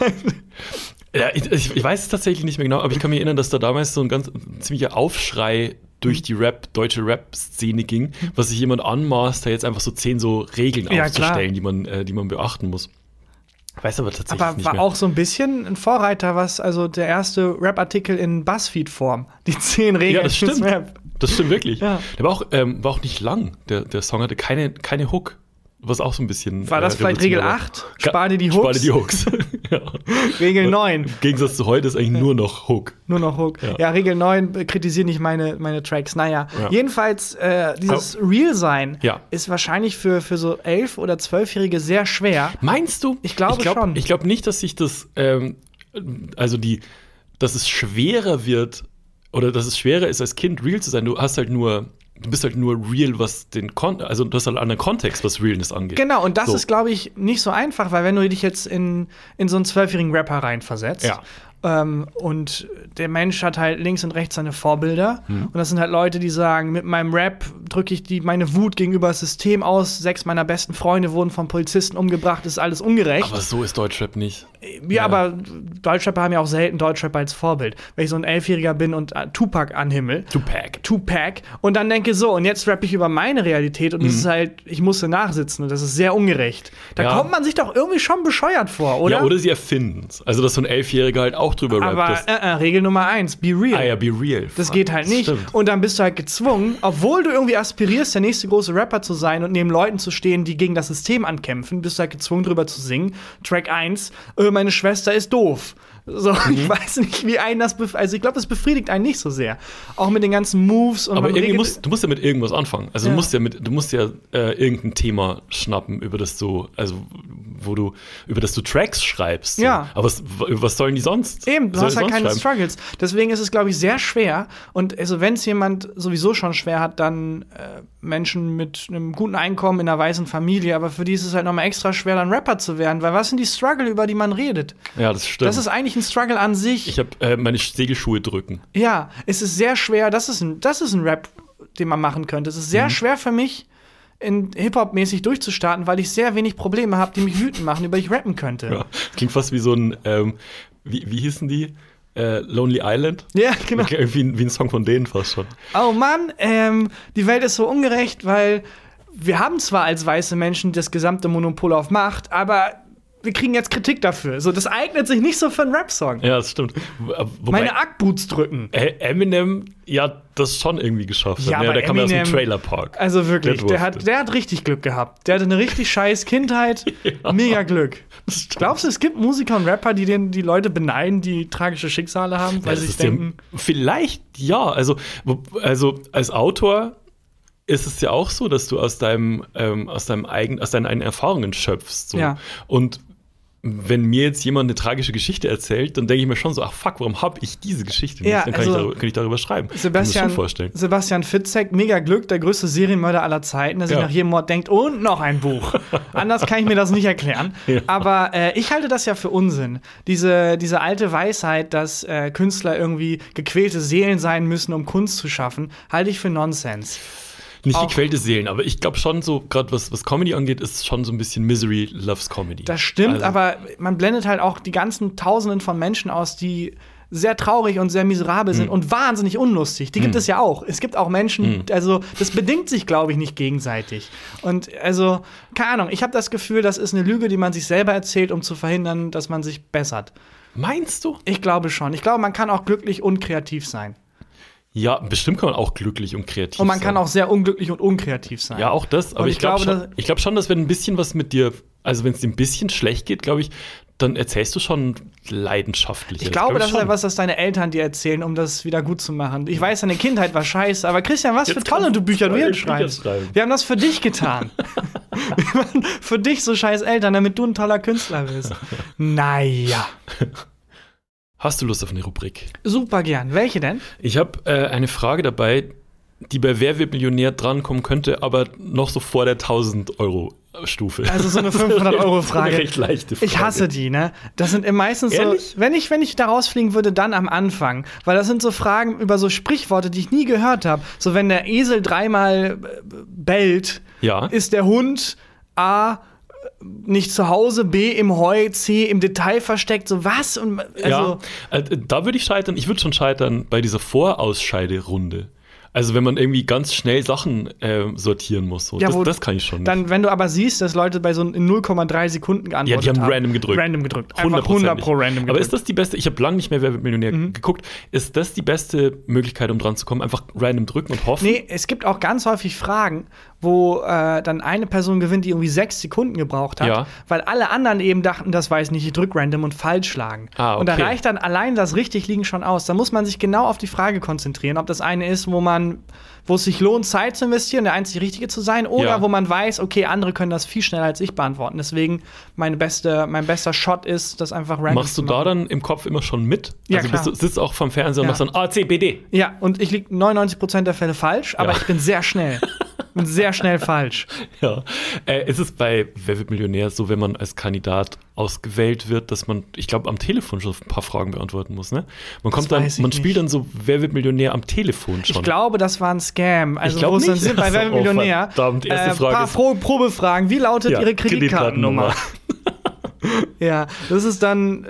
ja, ich, ich weiß es tatsächlich nicht mehr genau, aber ich kann mich erinnern, dass da damals so ein ganz ziemlicher Aufschrei durch die Rap, deutsche Rap-Szene ging, was sich jemand anmaßt, da jetzt einfach so zehn so Regeln Ja, aufzustellen, die man, äh, die man beachten muss. Weiß aber tatsächlich Aber nicht war mehr. auch so ein bisschen ein Vorreiter, was also der erste Rap-Artikel in Buzzfeed-Form. Die 10 Regeln ja, das stimmt. Rap. Das stimmt wirklich. Ja. Der war auch, ähm, war auch nicht lang. Der, der Song hatte keine, keine Hook. Was auch so ein bisschen. War das äh, vielleicht Regel revolutionär war. 8? Spar dir die Spar Hooks. dir die Hooks. ja. Regel 9. Im Gegensatz zu heute ist eigentlich nur noch Hook. Nur noch Hook. Ja, Ja. Regel 9 äh, kritisiert nicht meine, meine Tracks. Naja, Ja. jedenfalls, äh, dieses Real-Sein Ja. ist wahrscheinlich für, für so 11- oder 12-Jährige sehr schwer. Meinst du? Ich glaube ich glaub, schon. Ich glaube nicht, dass sich das, ähm, also die, dass es schwerer wird oder dass es schwerer ist, als Kind real zu sein. Du hast halt nur, du bist halt nur real, was den Kon also du hast halt einen anderen Kontext, was Realness angeht. Genau, und das So. ist, glaube ich, nicht so einfach, weil wenn du dich jetzt in, in so einen zwölfjährigen Rapper reinversetzt Ja. Ähm, und der Mensch hat halt links und rechts seine Vorbilder Mhm. und das sind halt Leute, die sagen, mit meinem Rap drücke ich die, meine Wut gegenüber das System aus, sechs meiner besten Freunde wurden von Polizisten umgebracht, das ist alles ungerecht. Aber so ist Deutschrap nicht. ja, aber Deutschrapper haben ja auch selten Deutschrapper als Vorbild. Wenn ich so ein Elfjähriger bin und äh, Tupac anhimmel, Tupac. Tupac und dann denke so, und jetzt rappe ich über meine Realität und das ist halt, ich musste nachsitzen und das ist sehr ungerecht. Da Mhm. Ja. kommt man sich doch irgendwie schon bescheuert vor, oder? Ja, oder sie erfinden es. Also, dass so ein Elfjähriger halt auch drüber rappt. Aber äh, äh, Regel Nummer eins, be real. ah ja, be real. Das geht halt nicht. Stimmt. Und dann bist du halt gezwungen, obwohl du irgendwie aspirierst, der nächste große Rapper zu sein und neben Leuten zu stehen, die gegen das System ankämpfen, bist du halt gezwungen, drüber zu singen. Track 1, äh, meine Schwester ist doof. So, Mhm. ich weiß nicht, wie einen das Also, ich glaube, es befriedigt einen nicht so sehr. Auch mit den ganzen Moves und Aber irgendwie musst, du musst ja mit irgendwas anfangen. Also Ja. du musst ja mit, du musst ja äh, irgendein Thema schnappen, über das du, also wo du, über das du Tracks schreibst. so. Ja. Aber was, was sollen die sonst? Eben, du hast halt keine schreiben? Struggles. Deswegen ist es, glaube ich, sehr schwer. Und also, wenn es jemand sowieso schon schwer hat, dann äh, Menschen mit einem guten Einkommen in einer weißen Familie. Aber für die ist es halt nochmal extra schwer, dann Rapper zu werden. Weil was sind die Struggle, über die man redet? Ja, das stimmt. Das ist eigentlich ein Struggle an sich. ich habe äh, meine Segelschuhe drücken. ja, es ist sehr schwer. Das ist ein, das ist ein Rap, den man machen könnte. Es ist Mhm. sehr schwer für mich, in Hip-Hop-mäßig durchzustarten, weil ich sehr wenig Probleme habe, die mich wütend machen, über die ich rappen könnte. Ja. Klingt fast wie so ein ähm, wie, wie hießen die? Äh, Lonely Island? Ja, genau. Wie, wie ein Song von denen fast schon. Oh Mann, ähm, die Welt ist so ungerecht, weil wir haben zwar als weiße Menschen das gesamte Monopol auf Macht, aber wir kriegen jetzt Kritik dafür. So, das eignet sich nicht so für einen Rap-Song. Ja, das stimmt. Wobei, Meine Ackboots drücken. Eminem, ja, das schon irgendwie geschafft. Ja, hat, ne? aber der kam ja aus dem Eminem- Trailer Park. Also wirklich, Der hat, der hat richtig Glück gehabt. Der hatte eine richtig scheiß Kindheit. Ja. Mega Glück. Glaubst du, es gibt Musiker und Rapper, die den, die Leute beneiden, die tragische Schicksale haben, weil Ja, sie sich ist ja- denken, vielleicht ja. Also, also als Autor ist es ja auch so, dass du aus deinem, ähm, aus deinem eigenen, aus deinen eigenen Erfahrungen schöpfst. So. Ja. Und wenn mir jetzt jemand eine tragische Geschichte erzählt, dann denke ich mir schon so, ach fuck, warum habe ich diese Geschichte nicht? Ja, dann kann, also ich darüber, kann ich darüber schreiben. Sebastian. Sebastian Fitzek, mega Glück, der größte Serienmörder aller Zeiten, der sich Ja. nach jedem Mord denkt, und noch ein Buch. Anders kann ich mir das nicht erklären. Ja. Aber äh, ich halte das ja für Unsinn. Diese, diese alte Weisheit, dass äh, Künstler irgendwie gequälte Seelen sein müssen, um Kunst zu schaffen, halte ich für Nonsens. Nicht auch- gequälte Seelen, aber ich glaube schon so, gerade was, was Comedy angeht, ist schon so ein bisschen Misery loves Comedy. Das stimmt, Also- aber man blendet halt auch die ganzen Tausenden von Menschen aus, die sehr traurig und sehr miserabel sind und wahnsinnig unlustig. Die gibt es ja auch. Es gibt auch Menschen, Hm. also das bedingt sich, glaube ich, nicht gegenseitig. Und also, keine Ahnung, ich habe das Gefühl, das ist eine Lüge, die man sich selber erzählt, um zu verhindern, dass man sich bessert. Meinst du? Ich glaube schon. Ich glaube, man kann auch glücklich und kreativ sein. Ja, bestimmt kann man auch glücklich und kreativ Und man sein. kann auch sehr unglücklich und unkreativ sein. Ja, auch das, aber ich, ich glaube glaube, schon, ich glaub schon, dass wenn ein bisschen was mit dir, also wenn es dir ein bisschen schlecht geht, glaube ich, dann erzählst du schon leidenschaftlich. Ich glaube, das ist etwas, das deine Eltern dir erzählen, um das wieder gut zu machen. Ich weiß, deine Kindheit war scheiße, aber Christian, was Jetzt für tolle du Bücher du hier schreibst. schreiben. Wir haben das für dich getan. Für dich so scheiß Eltern, damit du ein toller Künstler bist. Naja. Hast du Lust auf eine Rubrik? Super gern. Welche denn? Ich habe äh, eine Frage dabei, die bei Wer wird Millionär drankommen könnte, aber noch so vor der 1000 Euro Stufe. Also so eine 500-Euro-Frage. Eine recht leichte Frage. Ich hasse die, ne? Das sind meistens Ehrlich? so, wenn ich, wenn ich da rausfliegen würde, dann am Anfang. Weil das sind so Fragen über so Sprichworte, die ich nie gehört habe. So, wenn der Esel dreimal äh, bellt, Ja. ist der Hund A nicht zu Hause, B im Heu, C im Detail versteckt. So was? Und, also, ja, äh, da würde ich scheitern. Ich würde schon scheitern bei dieser Vorausscheiderunde. Also wenn man irgendwie ganz schnell Sachen äh, sortieren muss. So. Ja, das, das kann ich schon nicht. Dann, wenn du aber siehst, dass Leute bei so in 0,3 Sekunden ja, geantwortet die haben random gedrückt. Random gedrückt. Einfach 100 pro random gedrückt. Mhm. Aber ist das die beste, ich habe lange nicht mehr Wer wird Millionär geguckt, ist das die beste Möglichkeit, um dran zu kommen? Einfach random drücken und hoffen? Nee, es gibt auch ganz häufig Fragen, wo äh, dann eine Person gewinnt, die irgendwie sechs Sekunden gebraucht hat, Ja. weil alle anderen eben dachten, das weiß ich nicht, ich drück random und falsch schlagen. Ah, Und da okay. reicht dann allein das richtig liegen schon aus. Da muss man sich genau auf die Frage konzentrieren, ob das eine ist, wo man, wo es sich lohnt, Zeit zu investieren, der einzig Richtige zu sein, oder Ja. wo man weiß, okay, andere können das viel schneller als ich beantworten. Deswegen meine beste, mein bester Shot ist, das einfach random Machst du da dann im Kopf immer schon mit? Ja, also klar. bist du sitzt auch vom Fernseher und Ja. machst dann A, C, B, D. Ja, und ich liege 99% der Fälle falsch, aber Ja. ich bin sehr schnell. bin sehr schnell falsch. Ja. Äh, ist es bei Wer wird Millionär so, wenn man als Kandidat ausgewählt wird, dass man, ich glaube, am Telefon schon ein paar Fragen beantworten muss, ne? Man kommt dann, ich man spielt nicht. dann so Wer wird Millionär am Telefon schon. Ich glaube, das war ein Scam. Also, glaub wo es dann nicht. sind bei Wer wird Oh, Millionär. verdammt, erste äh, Frage paar ist- Pro Probefragen. Wie lautet Ja, Ihre Kreditkartennummer? Ja, das ist dann,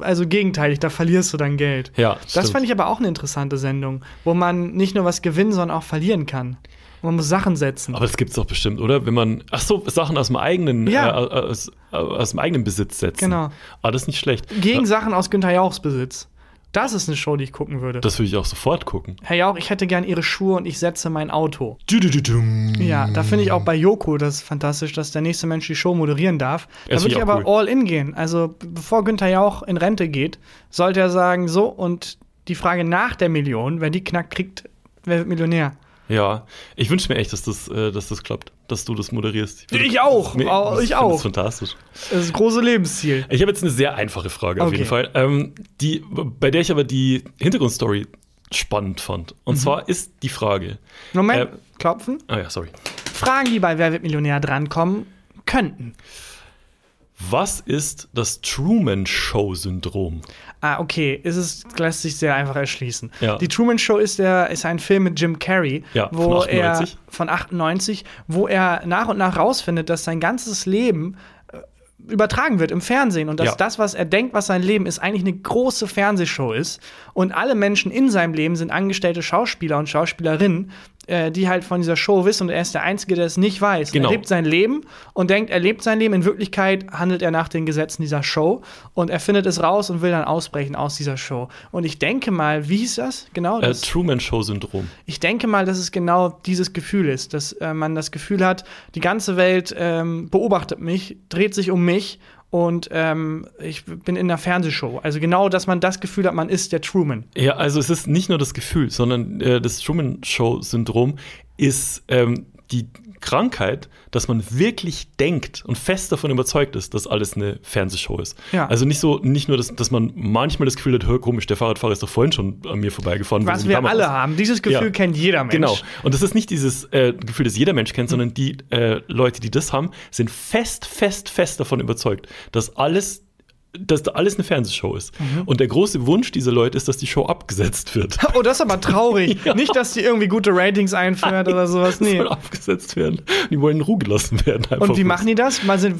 also gegenteilig, da verlierst du dein Geld. Ja, Das stimmt. fand ich aber auch eine interessante Sendung, wo man nicht nur was gewinnen, sondern auch verlieren kann. Man muss Sachen setzen. Aber das gibt's doch bestimmt, oder? Wenn man, ach so, Sachen aus dem eigenen, Ja. äh, aus, aus dem eigenen Besitz setzen. Genau. Ah, das ist nicht schlecht. Gegen Ja, Sachen aus Günther Jauchs Besitz. Das ist eine Show, die ich gucken würde. das würde ich auch sofort gucken. Herr Jauch, ich hätte gern Ihre Schuhe und ich setze mein Auto. Dü-dü-dü-dum. Ja, da finde ich auch bei Joko das fantastisch, dass der nächste Mensch die Show moderieren darf. Da würde ich aber all in gehen. Also, bevor Günther Jauch in Rente geht, sollte er sagen, so, und die Frage nach der Million, wenn die knackt, kriegt, wer wird Millionär? Ja, ich wünsche mir echt, dass das, äh, dass das klappt, dass du das moderierst. würde- Ich auch, au- ich find auch. Das fantastisch. Das ist das große Lebensziel. Ich habe jetzt eine sehr einfache Frage auf Okay. jeden Fall, ähm, die, bei der ich aber die Hintergrundstory spannend fand. Mhm. Und zwar ist die Frage. Moment, Äh, klopfen. Ah ja, sorry. Fragen, die bei Wer wird Millionär drankommen könnten. Was ist das Truman-Show-Syndrom? Ah, okay. Es ist, lässt sich sehr einfach erschließen. Ja. Die Truman Show ist, der, ist ein Film mit Jim Carrey, Ja, von wo 98. er von 98, wo er nach und nach rausfindet, dass sein ganzes Leben äh, übertragen wird im Fernsehen und dass Ja. das, was er denkt, was sein Leben ist, eigentlich eine große Fernsehshow ist und alle Menschen in seinem Leben sind angestellte Schauspieler und Schauspielerinnen, äh, die halt von dieser Show wissen und er ist der Einzige, der es nicht weiß. Genau. Er lebt sein Leben und denkt, er lebt sein Leben. In Wirklichkeit handelt er nach den Gesetzen dieser Show und er findet es raus und will dann ausbrechen aus dieser Show. Und ich denke mal, wie hieß das genau? Äh, Das, Truman Show Syndrom. ich denke mal, dass es genau dieses Gefühl ist, dass äh, man das Gefühl hat, die ganze Welt ähm, beobachtet mich, dreht sich um mich und ähm, ich bin in einer Fernsehshow. Also genau, dass man das Gefühl hat, man ist der Truman. Ja, also es ist nicht nur das Gefühl, sondern äh, das Truman Show Syndrom ist ähm, die Krankheit, dass man wirklich denkt und fest davon überzeugt ist, dass alles eine Fernsehshow ist. Ja. Also nicht so, nicht nur, dass, dass man manchmal das Gefühl hat, hör komisch, der Fahrradfahrer ist doch vorhin schon an mir vorbeigefahren. Was wir alle ist. haben. Dieses Gefühl Ja. kennt jeder Mensch. Genau. Und das ist nicht dieses äh, Gefühl, das jeder Mensch kennt, sondern die äh, Leute, die das haben, sind fest, fest, fest davon überzeugt, dass alles, dass da alles eine Fernsehshow ist. Mhm. Und der große Wunsch dieser Leute ist, dass die Show abgesetzt wird. Oh, das ist aber traurig. Ja. Nicht, dass die irgendwie gute Ratings einführt oder sowas. Nee. soll abgesetzt werden. Die wollen in Ruhe gelassen werden. Und wie machen die das? Mal sind,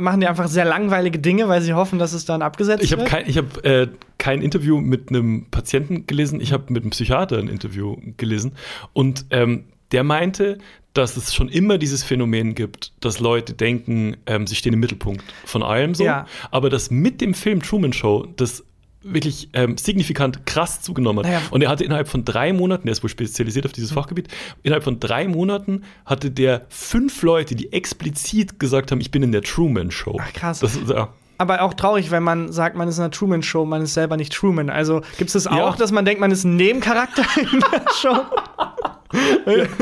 machen die einfach sehr langweilige Dinge, weil sie hoffen, dass es dann abgesetzt Ich habe wird? kein, ich hab, äh, kein Interview mit einem Patienten gelesen, ich habe mit einem Psychiater ein Interview gelesen und ähm, der meinte, dass es schon immer dieses Phänomen gibt, dass Leute denken, ähm, sie stehen im Mittelpunkt von allem so, Ja. aber dass mit dem Film Truman Show das wirklich ähm, signifikant krass zugenommen hat. Naja. Und er hatte innerhalb von drei Monaten, der ist wohl spezialisiert auf Mhm. dieses Fachgebiet, innerhalb von drei Monaten hatte der fünf Leute, die explizit gesagt haben, ich bin in der Truman Show. Ach, krass. Das, ja. Aber auch traurig, wenn man sagt, man ist in einer Truman-Show, man ist selber nicht Truman. Also gibt es das auch, Ja. dass man denkt, man ist ein Nebencharakter in der Show?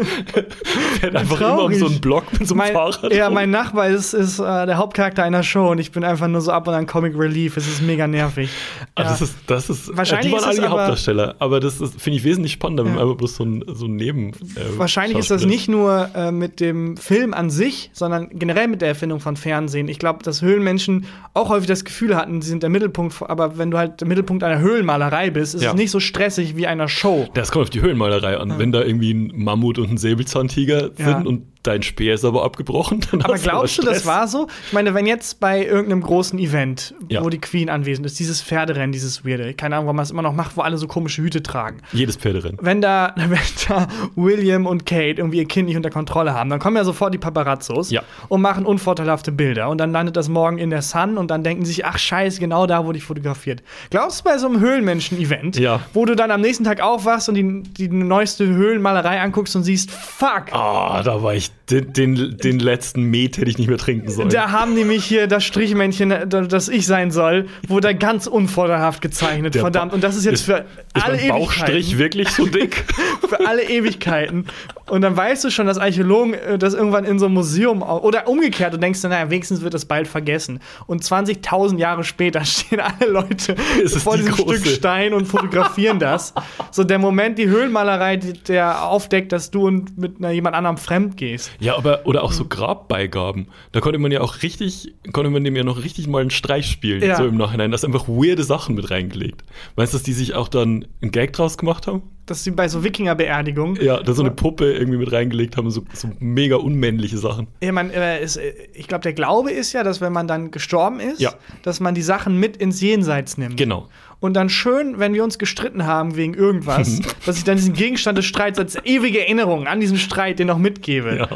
fährt einfach immer um traurig. so einen Block mit so einem Mein, Fahrrad. ja, mein Nachbar ist, ist äh, der Hauptcharakter einer Show und ich bin einfach nur so ab und an Comic Relief. Es ist mega nervig. Ah, Ja. das ist, das ist, Wahrscheinlich die waren ist alle die Hauptdarsteller, aber das finde ich wesentlich spannender, wenn man einfach bloß so ein, so ein Neben. äh, Wahrscheinlich ist das nicht nur äh, mit dem Film an sich, sondern generell mit der Erfindung von Fernsehen. Ich glaube, dass Höhlenmenschen auch häufig das Gefühl hatten, sie sind der Mittelpunkt, aber wenn du halt der Mittelpunkt einer Höhlenmalerei bist, ist Ja. es nicht so stressig wie einer Show. Das kommt auf die Höhlenmalerei an. Wenn da irgendwie ein Mammut und ein Säbelzahntiger Ja. sind und dein Speer ist aber abgebrochen, Aber glaubst du, das war so? Ich meine, wenn jetzt bei irgendeinem großen Event, Ja. wo die Queen anwesend ist, dieses Pferderennen, dieses Weirde, keine Ahnung, warum man es immer noch macht, wo alle so komische Hüte tragen. Jedes Pferderennen. Wenn da, wenn da William und Kate irgendwie ihr Kind nicht unter Kontrolle haben, dann kommen ja sofort die Paparazzos Ja. und machen unvorteilhafte Bilder. Und dann landet das morgen in der Sun und dann denken sie sich, ach scheiße, genau da wurde ich fotografiert. Glaubst du bei so einem Höhlenmenschen-Event, Ja. wo du dann am nächsten Tag aufwachst und die, die neueste Höhlenmalerei anguckst und siehst, fuck, Ah, da war ich. Den, den, den letzten Met hätte ich nicht mehr trinken sollen. Da haben die mich hier das Strichmännchen, äh, das ich sein soll, wurde ganz unvorteilhaft gezeichnet. Der verdammt. Und das ist jetzt ist- für ist alle mein Bauchstrich Ewigkeiten. wirklich so dick? Für alle Ewigkeiten. Und dann weißt du schon, dass Archäologen äh, das irgendwann in so einem Museum oder umgekehrt und denkst, naja, wenigstens wird das bald vergessen. Und 20.000 Jahre später stehen alle Leute vor die diesem große- Stück Stein und fotografieren das. So der Moment, die Höhlenmalerei, der aufdeckt, dass du und mit einer, jemand anderem fremd gehst. Ja, aber oder auch so Grabbeigaben. Da konnte man ja auch richtig, konnte man dem ja noch richtig mal einen Streich spielen, Ja. so im Nachhinein. Da ist einfach weirde Sachen mit reingelegt. Weißt du, dass die sich auch dann einen Gag draus gemacht haben? Dass sie bei so Wikinger-Beerdigungen Ja, da so eine Puppe irgendwie mit reingelegt haben, so, so mega unmännliche Sachen. Ja, man, äh, ist, äh, ich glaube, der Glaube ist ja, dass wenn man dann gestorben ist, Ja. dass man die Sachen mit ins Jenseits nimmt. Genau. Und dann schön, wenn wir uns gestritten haben wegen irgendwas, dass ich dann diesen Gegenstand des Streits als ewige Erinnerung an diesen Streit den noch mitgebe. Ja.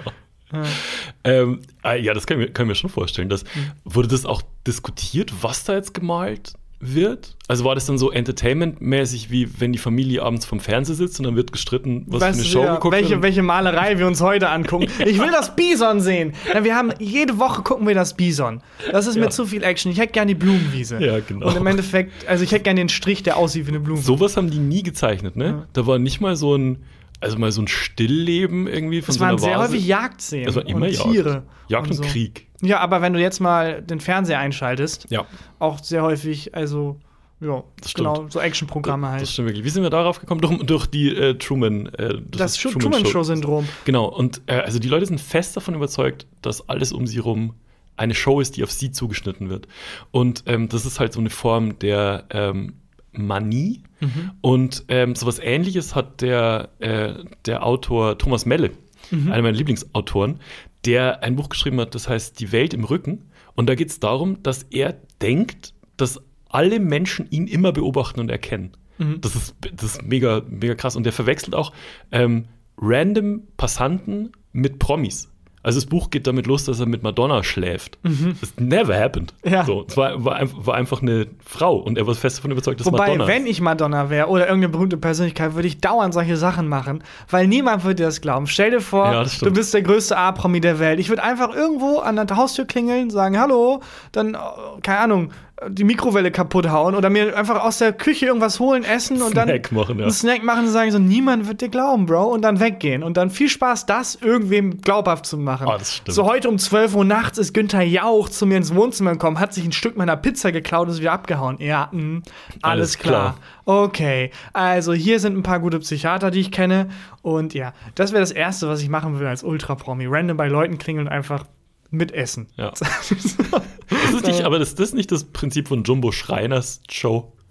Ähm, ah, ja, das kann ich, mir, kann ich mir schon vorstellen. Dass, Hm. Wurde das auch diskutiert, was da jetzt gemalt wird? Also war das dann so entertainmentmäßig, wie wenn die Familie abends vom Fernseher sitzt und dann wird gestritten, was Weißt für eine Show ja, geguckt welche, welche Malerei wir uns heute angucken. Ich will das Bison sehen. Wir haben jede Woche gucken wir das Bison. Das ist Ja. mir zu viel Action. Ich hätte gern die Blumenwiese. Ja, genau. Und im Endeffekt, also ich hätte gern den Strich, der aussieht wie eine Blumenwiese. Sowas haben die nie gezeichnet, ne? Da war nicht mal so ein, also mal so ein Stillleben irgendwie von Es so einer waren sehr häufig Jagdszenen. Es war immer und Jagd. Tiere. Jagd und, so. Krieg. Ja, aber wenn du jetzt mal den Fernseher einschaltest, Ja, auch sehr häufig, also, ja, Das stimmt. genau, so Actionprogramme das halt. stimmt wirklich. Wie sind wir darauf gekommen? Durch, durch die äh, Truman. Äh, Das ist Truman-Show-Syndrom. Genau, und äh, also die Leute sind fest davon überzeugt, dass alles um sie rum eine Show ist, die auf sie zugeschnitten wird. Und ähm, das ist halt so eine Form der ähm, Manie. Mhm. Und ähm, sowas ähnliches hat der, äh, der Autor Thomas Melle, Mhm. einer meiner Lieblingsautoren, der ein Buch geschrieben hat, das heißt Die Welt im Rücken. Und da geht es darum, dass er denkt, dass alle Menschen ihn immer beobachten und erkennen. Mhm. Das, ist, das ist mega, mega krass. Und der verwechselt auch ähm, random Passanten mit Promis. Also das Buch geht damit los, dass er mit Madonna schläft. Das never happened. Mhm. Ja. So, es war, war, war einfach eine Frau und er war fest davon überzeugt, dass Wobei, Madonna wenn ist. ich Madonna wäre oder irgendeine berühmte Persönlichkeit, würde ich dauernd solche Sachen machen, weil niemand würde dir das glauben. Stell dir vor, Ja, du bist der größte A-Promi der Welt. Ich würde einfach irgendwo an der Haustür klingeln, sagen Hallo, dann, äh, keine Ahnung, die Mikrowelle kaputt hauen oder mir einfach aus der Küche irgendwas holen, essen und dann Snack machen, ja. einen Snack machen und sagen so, niemand wird dir glauben, Bro, und dann weggehen. Und dann viel Spaß, das irgendwem glaubhaft zu machen. Ah, das stimmt. So heute um 12 Uhr nachts ist Günther Jauch zu mir ins Wohnzimmer gekommen, hat sich ein Stück meiner Pizza geklaut und ist wieder abgehauen. Ja, mh, alles, Alles klar. klar. Okay, also hier sind ein paar gute Psychiater, die ich kenne. Und ja, das wäre das Erste, was ich machen will als Ultra-Promi. Random bei Leuten klingeln und einfach mitessen. Ja. Das ist nicht, aber das, das ist nicht das Prinzip von Jumbo Schreiners Show.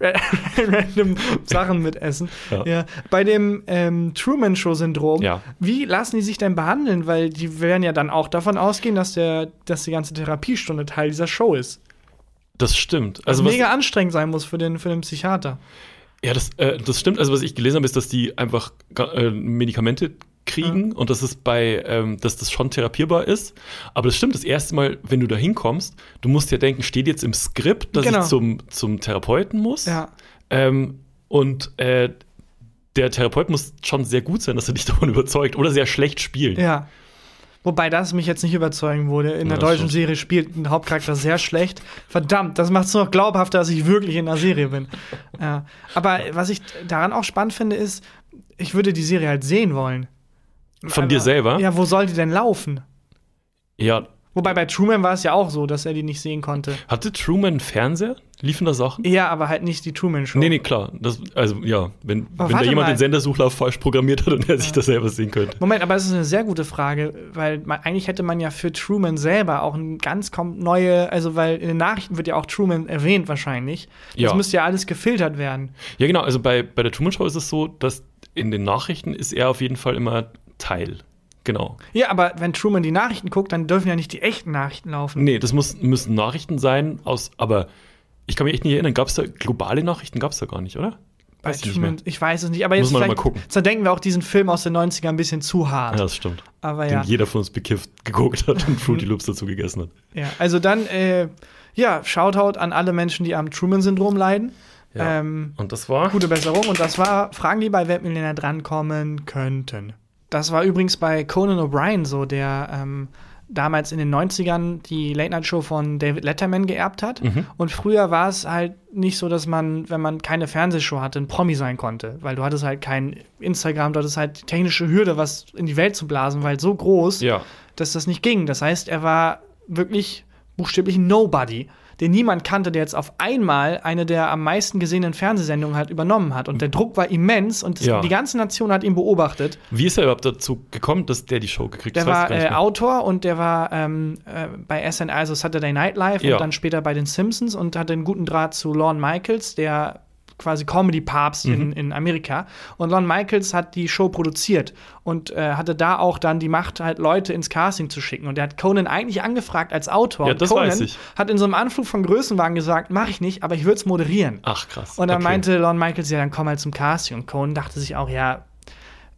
Random Sachen mitessen. Ja. Ja. Bei dem ähm, Truman-Show-Syndrom, Ja. wie lassen die sich denn behandeln? Weil die werden ja dann auch davon ausgehen, dass, der, dass die ganze Therapiestunde Teil dieser Show ist. Das stimmt. Also was, mega anstrengend sein muss für den, für den Psychiater. ja, das, äh, das stimmt. Also was ich gelesen habe, ist, dass die einfach äh, Medikamente kriegen und dass es bei, ähm, dass das schon therapierbar ist. Aber das stimmt, das erste Mal, wenn du da hinkommst, du musst ja denken, steht jetzt im Skript, dass Genau. ich zum, zum Therapeuten muss. Ja. Ähm, und äh, der Therapeut muss schon sehr gut sein, dass er dich davon überzeugt oder sehr schlecht spielen. Ja. Wobei das mich jetzt nicht überzeugen wurde. In der Ja, das deutschen stimmt. Serie spielt ein Hauptcharakter sehr schlecht. Verdammt, das macht es noch glaubhafter, dass ich wirklich in der Serie bin. ja. Aber was ich daran auch spannend finde, ist, ich würde die Serie halt sehen wollen. Von dir selber? Ja, wo soll die denn laufen? ja. Wobei bei Truman war es ja auch so, dass er die nicht sehen konnte. Hatte Truman einen Fernseher? Liefen da Sachen? Ja, aber halt nicht die Truman Show. Nee, nee, klar. Das, also, ja, wenn, Aber wenn da jemand mal. den Sendersuchlauf falsch programmiert hat und er sich das selber sehen könnte. Moment, aber es ist eine sehr gute Frage, weil man, eigentlich hätte man ja für Truman selber auch ein ganz neue, also weil in den Nachrichten wird ja auch Truman erwähnt wahrscheinlich. Das Ja. müsste ja alles gefiltert werden. Ja, genau. Also bei, bei der Truman Show ist es so, dass in den Nachrichten ist er auf jeden Fall immer Teil. Genau. Ja, aber wenn Truman die Nachrichten guckt, dann dürfen ja nicht die echten Nachrichten laufen. Nee, das muss, müssen Nachrichten sein aus, aber ich kann mich echt nicht erinnern, gab es da globale Nachrichten? Gab es da gar nicht, oder? Bei Weiß ich nicht Truman, mehr. ich weiß es nicht, aber Muss jetzt man vielleicht mal gucken. zerdenken wir auch diesen Film aus den 90ern ein bisschen zu hart. Ja, das stimmt. aber Den ja. jeder von uns bekifft geguckt hat und Fruity Loops dazu gegessen hat. ja. Also dann, äh, ja, Shoutout an alle Menschen, die am Truman-Syndrom leiden. Ja. Ähm, Und das war? Gute Besserung. Und das war Fragen, die bei Weltmillionär drankommen könnten. Das war übrigens bei Conan O'Brien so, der ähm, damals in den 90ern die Late-Night-Show von David Letterman geerbt hat. Mhm. Und früher war es halt nicht so, dass man, wenn man keine Fernsehshow hatte, ein Promi sein konnte. Weil du hattest halt kein Instagram, du hattest halt die technische Hürde, was in die Welt zu blasen, weil so groß, Ja. dass das nicht ging. Das heißt, er war wirklich buchstäblich Nobody, den niemand kannte, der jetzt auf einmal eine der am meisten gesehenen Fernsehsendungen halt übernommen hat. Und der Druck war immens und Ja. die ganze Nation hat ihn beobachtet. Wie ist er überhaupt dazu gekommen, dass der die Show gekriegt Der hat? Weiß war äh. Autor und der war ähm, äh, bei SNL, also Saturday Night Live Ja. und dann später bei den Simpsons und hatte einen guten Draht zu Lorne Michaels, der quasi Comedy-Papst Mhm. in, in Amerika. Und Lorne Michaels hat die Show produziert und äh, hatte da auch dann die Macht, halt Leute ins Casting zu schicken. Und der hat Conan eigentlich angefragt als Autor. Ja, das Conan weiß ich. hat in so einem Anflug von Größenwagen gesagt, mache ich nicht, aber ich würde es moderieren. Ach, krass. Und dann Okay. meinte Lorne Michaels, ja, dann komm halt zum Casting. Und Conan dachte sich auch, ja,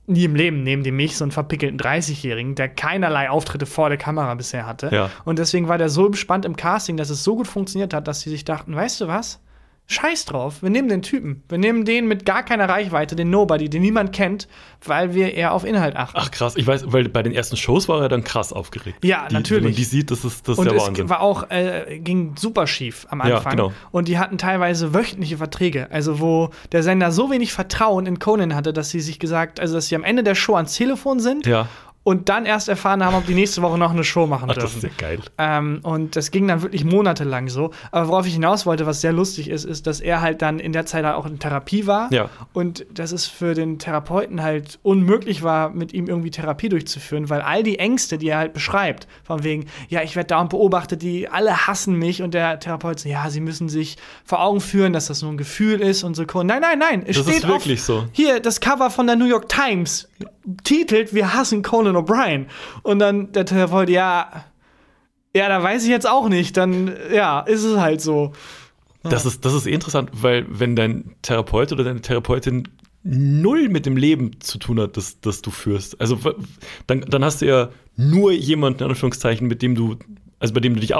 nie im Leben nehmen die mich, so einen verpickelten 30-Jährigen, der keinerlei Auftritte vor der Kamera bisher hatte. Ja. Und deswegen war der so gespannt im Casting, dass es so gut funktioniert hat, dass sie sich dachten, weißt du was? Scheiß drauf, wir nehmen den Typen. Wir nehmen den mit gar keiner Reichweite, den Nobody, den niemand kennt, weil wir eher auf Inhalt achten. Ach krass, ich weiß, weil bei den ersten Shows war er dann krass aufgeregt. Ja, die, natürlich. Wenn man die sieht, das ist, das ist Und der es Wahnsinn. war auch, äh, ging super schief am Ja, Anfang. genau. Und die hatten teilweise wöchentliche Verträge. Also, wo der Sender so wenig Vertrauen in Conan hatte, dass sie sich gesagt, also, dass sie am Ende der Show ans Telefon sind ja, und dann erst erfahren haben, ob die nächste Woche noch eine Show machen Ach, das ist dürfen. ja geil. Ähm, und das ging dann wirklich monatelang so. Aber worauf ich hinaus wollte, was sehr lustig ist, ist, dass er halt dann in der Zeit halt auch in Therapie war. Ja. Und dass es für den Therapeuten halt unmöglich war, mit ihm irgendwie Therapie durchzuführen, weil all die Ängste, die er halt beschreibt, von wegen, ja, ich werde dauernd beobachtet, die alle hassen mich und der Therapeut so, ja, sie müssen sich vor Augen führen, dass das nur ein Gefühl ist und so. Nein, nein, nein, es Das steht ist wirklich auf, so. Hier, das Cover von der New York Times titelt, wir hassen Conan O'Brien. Und dann der Therapeut, ja, Ja, da weiß ich jetzt auch nicht. Dann, ja, ist es halt so. Das ist, das ist interessant, weil wenn dein Therapeut oder deine Therapeutin null mit dem Leben zu tun hat, das, das du führst. Also dann, dann hast du ja nur jemanden, in Anführungszeichen, mit dem du, also bei dem du dich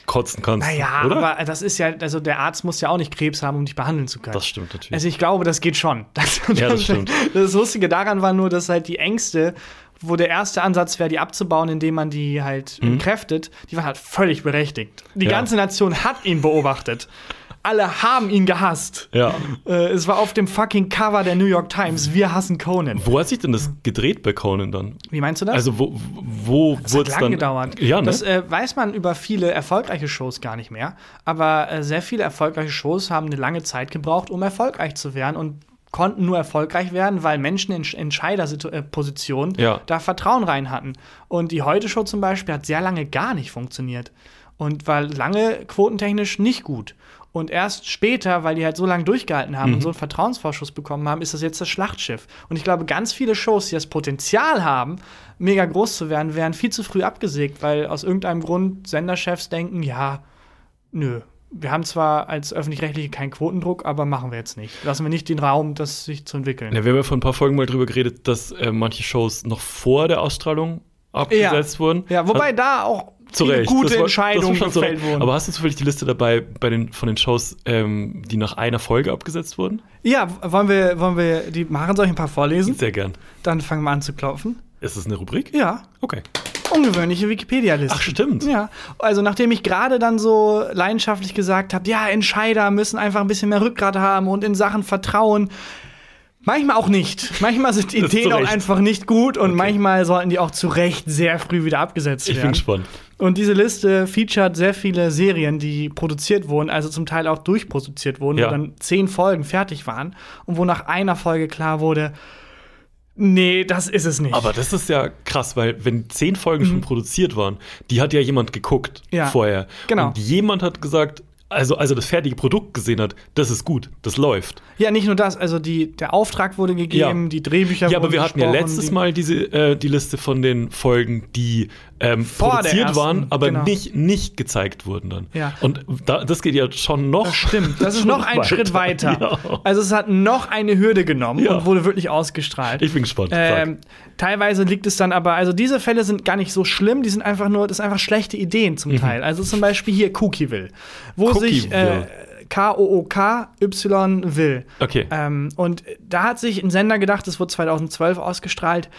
auskotzen kannst. Naja, oder? aber das ist ja, also der Arzt muss ja auch nicht Krebs haben, um dich behandeln zu können. das stimmt natürlich. Also ich glaube, das geht schon. Das, Ja, das stimmt. Das Lustige daran war nur, dass halt die Ängste, wo der erste Ansatz wäre, die abzubauen, indem man die halt entkräftet, die waren halt völlig berechtigt. Die Mhm. Ja. ganze Nation hat ihn beobachtet. Alle haben ihn gehasst. ja. Äh, es war auf dem fucking Cover der New York Times. Wir hassen Conan. Wo hat sich denn das gedreht bei Conan dann? Wie meinst du das? Also wo, wo Das wurde hat es dann? gedauert. Ja, ne? Das äh, weiß man über viele erfolgreiche Shows gar nicht mehr. Aber äh, sehr viele erfolgreiche Shows haben eine lange Zeit gebraucht, um erfolgreich zu werden und konnten nur erfolgreich werden, weil Menschen in Entscheiderpositionen Ja. da Vertrauen rein hatten. Und die Heute-Show zum Beispiel hat sehr lange gar nicht funktioniert. Und war lange quotentechnisch nicht gut. Und erst später, weil die halt so lange durchgehalten haben und so einen Vertrauensvorschuss bekommen haben, ist das jetzt das Schlachtschiff. Und ich glaube, ganz viele Shows, die das Potenzial haben, mega groß zu werden, werden viel zu früh abgesägt, weil aus irgendeinem Grund Senderchefs denken, ja, nö. Wir haben zwar als öffentlich-rechtliche keinen Quotendruck, aber machen wir jetzt nicht. Lassen wir nicht den Raum, das sich zu entwickeln. Ja, wir haben ja vor ein paar Folgen mal drüber geredet, dass äh, manche Shows noch vor der Ausstrahlung abgesetzt wurden. Ja, wobei da auch Zu Recht. gute Das war- Entscheidungen gefällt wurden. Aber hast du zufällig die Liste dabei bei den, von den Shows, ähm, die nach einer Folge abgesetzt wurden? ja, wollen wir, wollen wir die machen? Soll ich ein paar vorlesen? Sehr gern. Dann fangen wir an zu klopfen. Ist das eine Rubrik? Ja, Okay. ungewöhnliche Wikipedia-Liste. Ach, stimmt. Ja, also nachdem ich gerade dann so leidenschaftlich gesagt habe, ja, Entscheider müssen einfach ein bisschen mehr Rückgrat haben und in Sachen Vertrauen. Manchmal auch nicht. Manchmal sind Ideen auch einfach nicht gut und manchmal sollten die auch zu Recht sehr früh wieder abgesetzt Ich bin werden. gespannt. Und diese Liste featuret sehr viele Serien, die produziert wurden, also zum Teil auch durchproduziert wurden, Ja. wo dann zehn Folgen fertig waren und wo nach einer Folge klar wurde, nee, das ist es nicht. Aber das ist ja krass, weil wenn zehn Folgen schon produziert waren, die hat ja jemand geguckt Mhm. Ja, vorher. genau. Und jemand hat gesagt, also, also das fertige Produkt gesehen hat, das ist gut, das läuft. ja, nicht nur das, also die, der Auftrag wurde gegeben, Ja. die Drehbücher Ja, wurden aber wir hatten ja letztes die- Mal diese, äh, die Liste von den Folgen, die ähm, produziert ersten, waren, aber genau. nicht, nicht gezeigt wurden dann. Ja. Und da, das geht ja schon noch. Das stimmt, das ist noch ein weiter. Schritt weiter. Ja. Also es hat noch eine Hürde genommen Ja. und wurde wirklich ausgestrahlt. Ich bin gespannt. Ähm, teilweise liegt es dann aber, also diese Fälle sind gar nicht so schlimm, die sind einfach nur, das sind einfach schlechte Ideen zum Teil. Also zum Beispiel hier Cookieville, wo sich äh. K-O-O-K-Y will. Okay. Ähm, und da hat sich ein Sender gedacht, das wurde 2012 ausgestrahlt.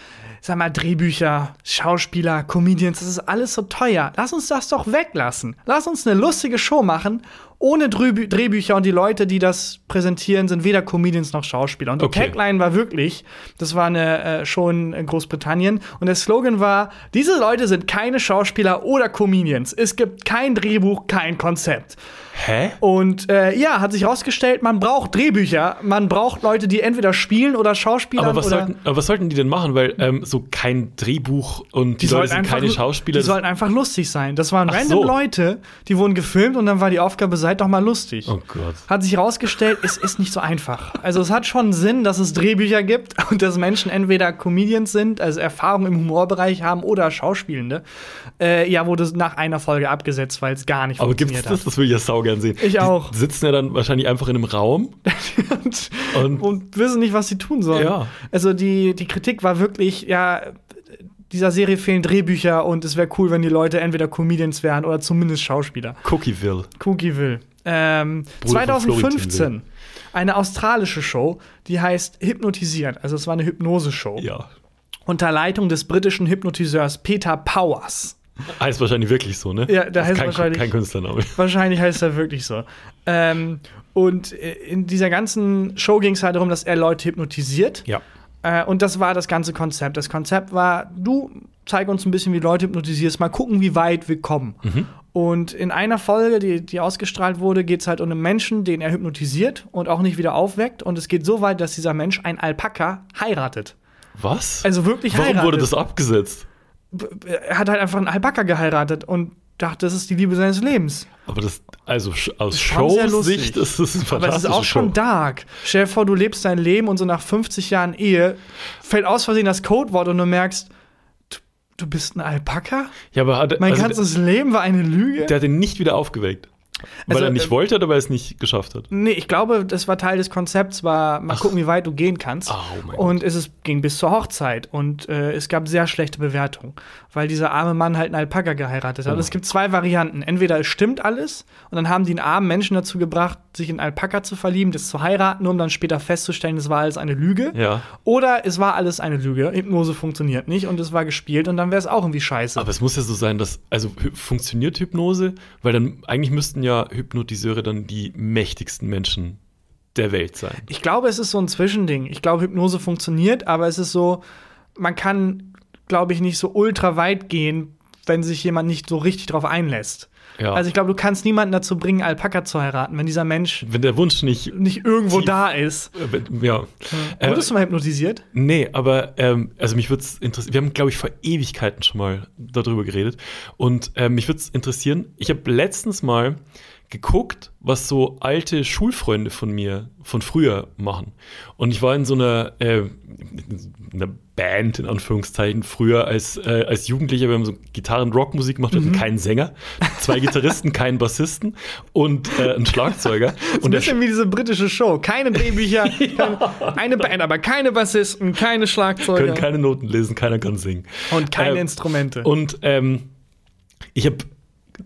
Sag mal, Drehbücher, Schauspieler, Comedians, das ist alles so teuer. Lass uns das doch weglassen. Lass uns eine lustige Show machen, ohne Drehbü Drehbücher und die Leute, die das präsentieren, sind weder Comedians noch Schauspieler. Und die Okay. Tagline war wirklich, das war eine äh, Show in Großbritannien und der Slogan war, diese Leute sind keine Schauspieler oder Comedians. Es gibt kein Drehbuch, kein Konzept. Hä? Und äh, ja, hat sich herausgestellt, man braucht Drehbücher, man braucht Leute, die entweder spielen oder Schauspieler Aber was, oder sollten, aber was sollten die denn machen? Weil ähm, so kein Drehbuch und die, Leute sind keine Schauspieler. Die sollten einfach lustig sein. Das waren Ach random so. Leute, die wurden gefilmt und dann war die Aufgabe, seid doch mal lustig. oh Gott. Hat sich herausgestellt, es ist nicht so einfach. Also es hat schon Sinn, dass es Drehbücher gibt und dass Menschen entweder Comedians sind, also Erfahrung im Humorbereich haben oder Schauspielende. Äh, ja, wurde nach einer Folge abgesetzt, weil es gar nicht Aber gibt's funktioniert das? Das will ich ja saugern sehen. Ich die auch. sitzen ja dann wahrscheinlich einfach in einem Raum. hat. Und- und, wissen nicht, was sie tun sollen. Ja. Also die, die Kritik war wirklich, ja, dieser Serie fehlen Drehbücher und es wäre cool, wenn die Leute entweder Comedians wären oder zumindest Schauspieler. Cookieville. Cookieville. Ähm, Bruder von 2015 eine australische Show, die heißt Hypnotisiert. Also es war eine Hypnose-Show. Ja. Unter Leitung des britischen Hypnotiseurs Peter Powers. Heißt wahrscheinlich wirklich so, ne? Ja, ist heißt kein, wahrscheinlich- kein Künstlername. Wahrscheinlich heißt er wirklich so. Ähm, und äh, in dieser ganzen Show ging es halt darum, dass er Leute hypnotisiert. Ja. Äh, und das war das ganze Konzept. Das Konzept war, du zeig uns ein bisschen, wie Leute hypnotisierst, mal gucken, wie weit wir kommen. Und in einer Folge, die, die ausgestrahlt wurde, geht es halt um einen Menschen, den er hypnotisiert und auch nicht wieder aufweckt. Und es geht so weit, dass dieser Mensch ein Alpaka heiratet. Was? Also wirklich Warum heiratet. wurde das abgesetzt? Er hat halt einfach einen Alpaka geheiratet und dachte, das ist die Liebe seines Lebens. Aber das, also aus. Show-Sicht ist das eine Aber es ist auch schon Show. dark. Stell dir vor, du lebst dein Leben und so nach 50 Jahren Ehe fällt aus Versehen das Codewort und du merkst, t- Du bist ein Alpaka? Ja, aber hat, Mein also ganzes Leben war eine Lüge? der, der hat ihn nicht wieder aufgeweckt. Weil Also, er nicht äh, wollte oder weil er es nicht geschafft hat? Nee, ich glaube, das war Teil des Konzepts, war mal gucken, wie weit du gehen kannst. Oh mein und es ist, ging bis zur Hochzeit und äh, es gab sehr schlechte Bewertungen, weil dieser arme Mann halt einen Alpaka geheiratet hat. Oh. Und es gibt zwei Varianten. Entweder es stimmt alles und dann haben die einen armen Menschen dazu gebracht, sich in Alpaka zu verlieben, das zu heiraten, um dann später festzustellen, es war alles eine Lüge. Ja. Oder es war alles eine Lüge. Hypnose funktioniert nicht und es war gespielt und dann wäre es auch irgendwie scheiße. Aber es muss ja so sein, dass, also funktioniert Hypnose? Weil dann eigentlich müssten ja Hypnotiseure dann die mächtigsten Menschen der Welt sein. Ich glaube, es ist so ein Zwischending. Ich glaube, Hypnose funktioniert, aber es ist so, man kann, glaube ich, nicht so ultra weit gehen, wenn sich jemand nicht so richtig drauf einlässt. Ja. Also ich glaube, du kannst niemanden dazu bringen, Alpaka zu heiraten, wenn dieser Mensch Wenn der Wunsch nicht. nicht irgendwo Tief. da ist. äh, Ja. Äh, Wurdest du mal hypnotisiert? Nee, aber ähm, also mich würde es interessieren. Wir haben, glaube ich, vor Ewigkeiten schon mal darüber geredet. Und ähm, mich würde es interessieren. Ich habe letztens mal geguckt, was so alte Schulfreunde von mir von früher machen. Und ich war in so einer, äh, in einer Band, in Anführungszeichen, früher als, äh, als Jugendlicher. Wir haben so Gitarren-Rock-Musik gemacht, wir Mhm. hatten keinen Sänger, zwei Gitarristen, keinen Bassisten und äh, einen Schlagzeuger. Und Und der, bisschen wie diese britische Show. Keine Drehbücher, keine, eine Band, aber keine Bassisten, keine Schlagzeuger können keine Noten lesen, keiner kann singen. und keine Ähm, Instrumente. Und ähm, ich habe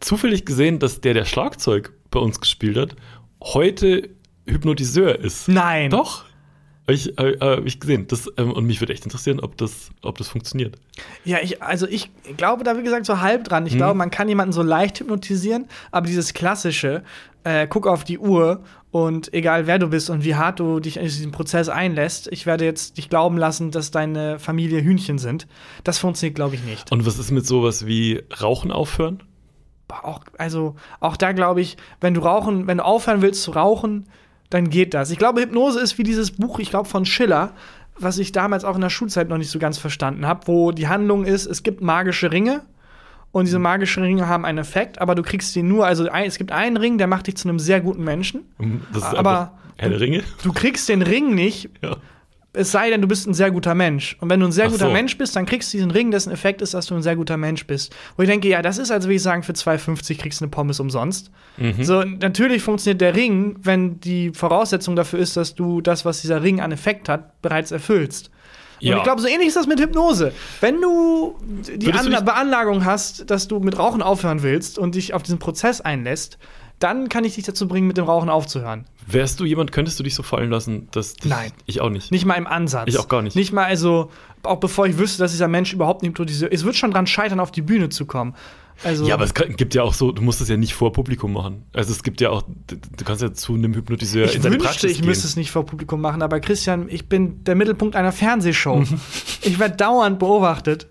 zufällig gesehen, dass der, der Schlagzeug bei uns gespielt hat, heute Hypnotiseur ist. Nein. Doch. Hab ich, äh, hab ich gesehen. Das, ähm, und mich würde echt interessieren, ob das, ob das funktioniert. Ja, ich, also ich glaube da, wie gesagt, so halb dran. Ich glaube, man kann jemanden so leicht hypnotisieren, aber dieses klassische, äh, guck auf die Uhr und egal wer du bist und wie hart du dich in diesen Prozess einlässt, ich werde jetzt dich glauben lassen, dass deine Familie Hühnchen sind. Das funktioniert, glaube ich, nicht. Und was ist mit sowas wie Rauchen aufhören? Auch, also, auch da glaube ich, wenn du rauchen, wenn du aufhören willst zu rauchen, dann geht das. Ich glaube, Hypnose ist wie dieses Buch, ich glaube, von Schiller, was ich damals auch in der Schulzeit noch nicht so ganz verstanden habe, wo die Handlung ist, es gibt magische Ringe und diese magischen Ringe haben einen Effekt, aber du kriegst sie nur, also ein, es gibt einen Ring, der macht dich zu einem sehr guten Menschen. Das ist Aber- Herr Ringe. Du kriegst den Ring nicht, Ja. Es sei denn, du bist ein sehr guter Mensch. Und wenn du ein sehr Ach guter so. Mensch bist, dann kriegst du diesen Ring, dessen Effekt ist, dass du ein sehr guter Mensch bist. Wo ich denke, ja, das ist, als würde ich sagen, für 2,50 kriegst du eine Pommes umsonst. Mhm. So, natürlich funktioniert der Ring, wenn die Voraussetzung dafür ist, dass du das, was dieser Ring an Effekt hat, bereits erfüllst. Und Ja. ich glaube, so ähnlich ist das mit Hypnose. Wenn du die Anla Beanlagung hast, dass du mit Rauchen aufhören willst und dich auf diesen Prozess einlässt, dann kann ich dich dazu bringen, mit dem Rauchen aufzuhören. Wärst du jemand, könntest du dich so fallen lassen, dass dich, Nein. ich auch nicht. Nicht mal im Ansatz. Ich auch gar nicht. Nicht mal, also, auch bevor ich wüsste, dass dieser Mensch überhaupt nicht hypnotisiert Es wird schon dran scheitern, auf die Bühne zu kommen. Also, Ja, aber es kann- gibt ja auch so, du musst es ja nicht vor Publikum machen. Also es gibt ja auch, du kannst ja zu einem Hypnotiseur ich in seine wünschte, Praxis ich müsste gehen. es nicht vor Publikum machen, aber Christian, ich bin der Mittelpunkt einer Fernsehshow. ich werde dauernd beobachtet.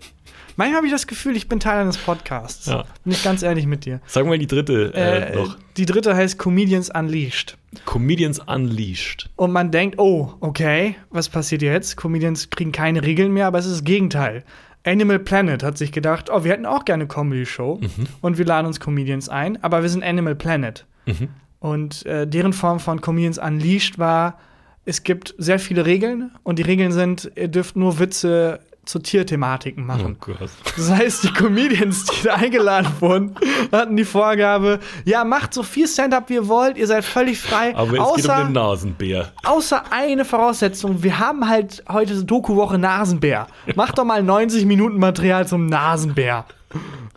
Manchmal habe ich das Gefühl, ich bin Teil eines Podcasts. Ja. Bin ich ganz ehrlich mit dir. Sag mal die dritte äh, Äh, noch. Die dritte heißt Comedians Unleashed. Comedians Unleashed. Und man denkt, oh, okay, was passiert jetzt? Comedians kriegen keine Regeln mehr, aber es ist das Gegenteil. Animal Planet hat sich gedacht, oh, wir hätten auch gerne eine Comedy-Show und wir laden uns Comedians ein, aber wir sind Animal Planet. Und äh, deren Form von Comedians Unleashed war, es gibt sehr viele Regeln und die Regeln sind, ihr dürft nur Witze zu Tierthematiken Oh machen. Gott. Das heißt, die Comedians, die da eingeladen wurden, hatten die Vorgabe, ja, macht so viel Stand-up, wie ihr wollt, ihr seid völlig frei. Aber es geht um außer, den Nasenbär. außer eine Voraussetzung, wir haben halt heute Doku-Woche Nasenbär. Macht doch mal 90 Minuten Material zum Nasenbär.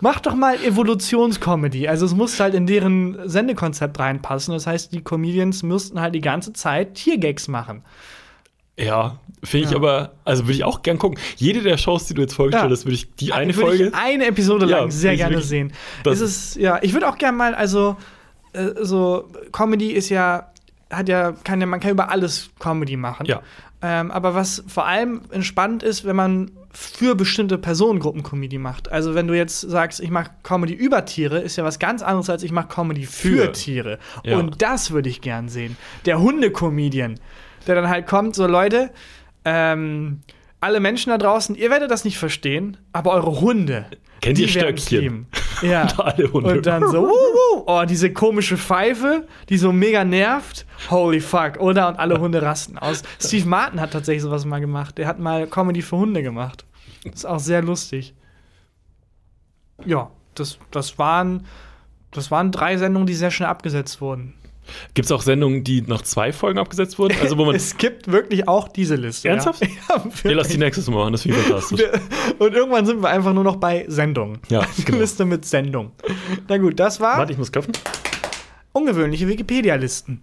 Macht doch mal Evolutionscomedy. Also es muss halt in deren Sendekonzept reinpassen. Das heißt, die Comedians müssten halt die ganze Zeit Tiergags machen. Ja, finde ich Ja. aber, also würde ich auch gern gucken. Jede der Shows, die du jetzt vorgestellt Ja. hast, würde ich die eine Würde Folge. Ich eine Episode Ja, lang sehr würde ich gerne sehen. das- Es ist, ja, ich würde auch gerne mal, also, äh, so, Comedy ist ja, hat ja, kann ja, man kann über alles Comedy machen. Ja. Ähm, aber was vor allem entspannt ist, wenn man für bestimmte Personengruppen Comedy macht. Also wenn du jetzt sagst, ich mache Comedy über Tiere, ist ja was ganz anderes als ich mache Comedy für, Für. Tiere. Ja. Und das würde ich gern sehen. Der Hunde-Comedian, der dann halt kommt, so Leute, ähm, alle Menschen da draußen, ihr werdet das nicht verstehen, aber eure Hunde. Kennt ihr Stöckchen? Ja. Und alle Hunde. Und dann so, wuh, wuh, oh, diese komische Pfeife, die so mega nervt. Holy fuck, oder? Und alle Hunde rasten aus. Steve Martin hat tatsächlich sowas mal gemacht. Der hat mal Comedy für Hunde gemacht. Ist auch sehr lustig. Ja, das, das, waren, das waren drei Sendungen, die sehr schnell abgesetzt wurden. Gibt es auch Sendungen, die nach zwei Folgen abgesetzt wurden? Also wo man es gibt wirklich auch diese Liste. Ernsthaft? Ja, ja lass die nächstes Mal machen, das finde ich fantastisch. Und irgendwann sind wir einfach nur noch bei Sendungen. Ja, genau. Liste mit Sendung. Na gut, das war. Warte, ich muss köpfen. Ungewöhnliche Wikipedia-Listen.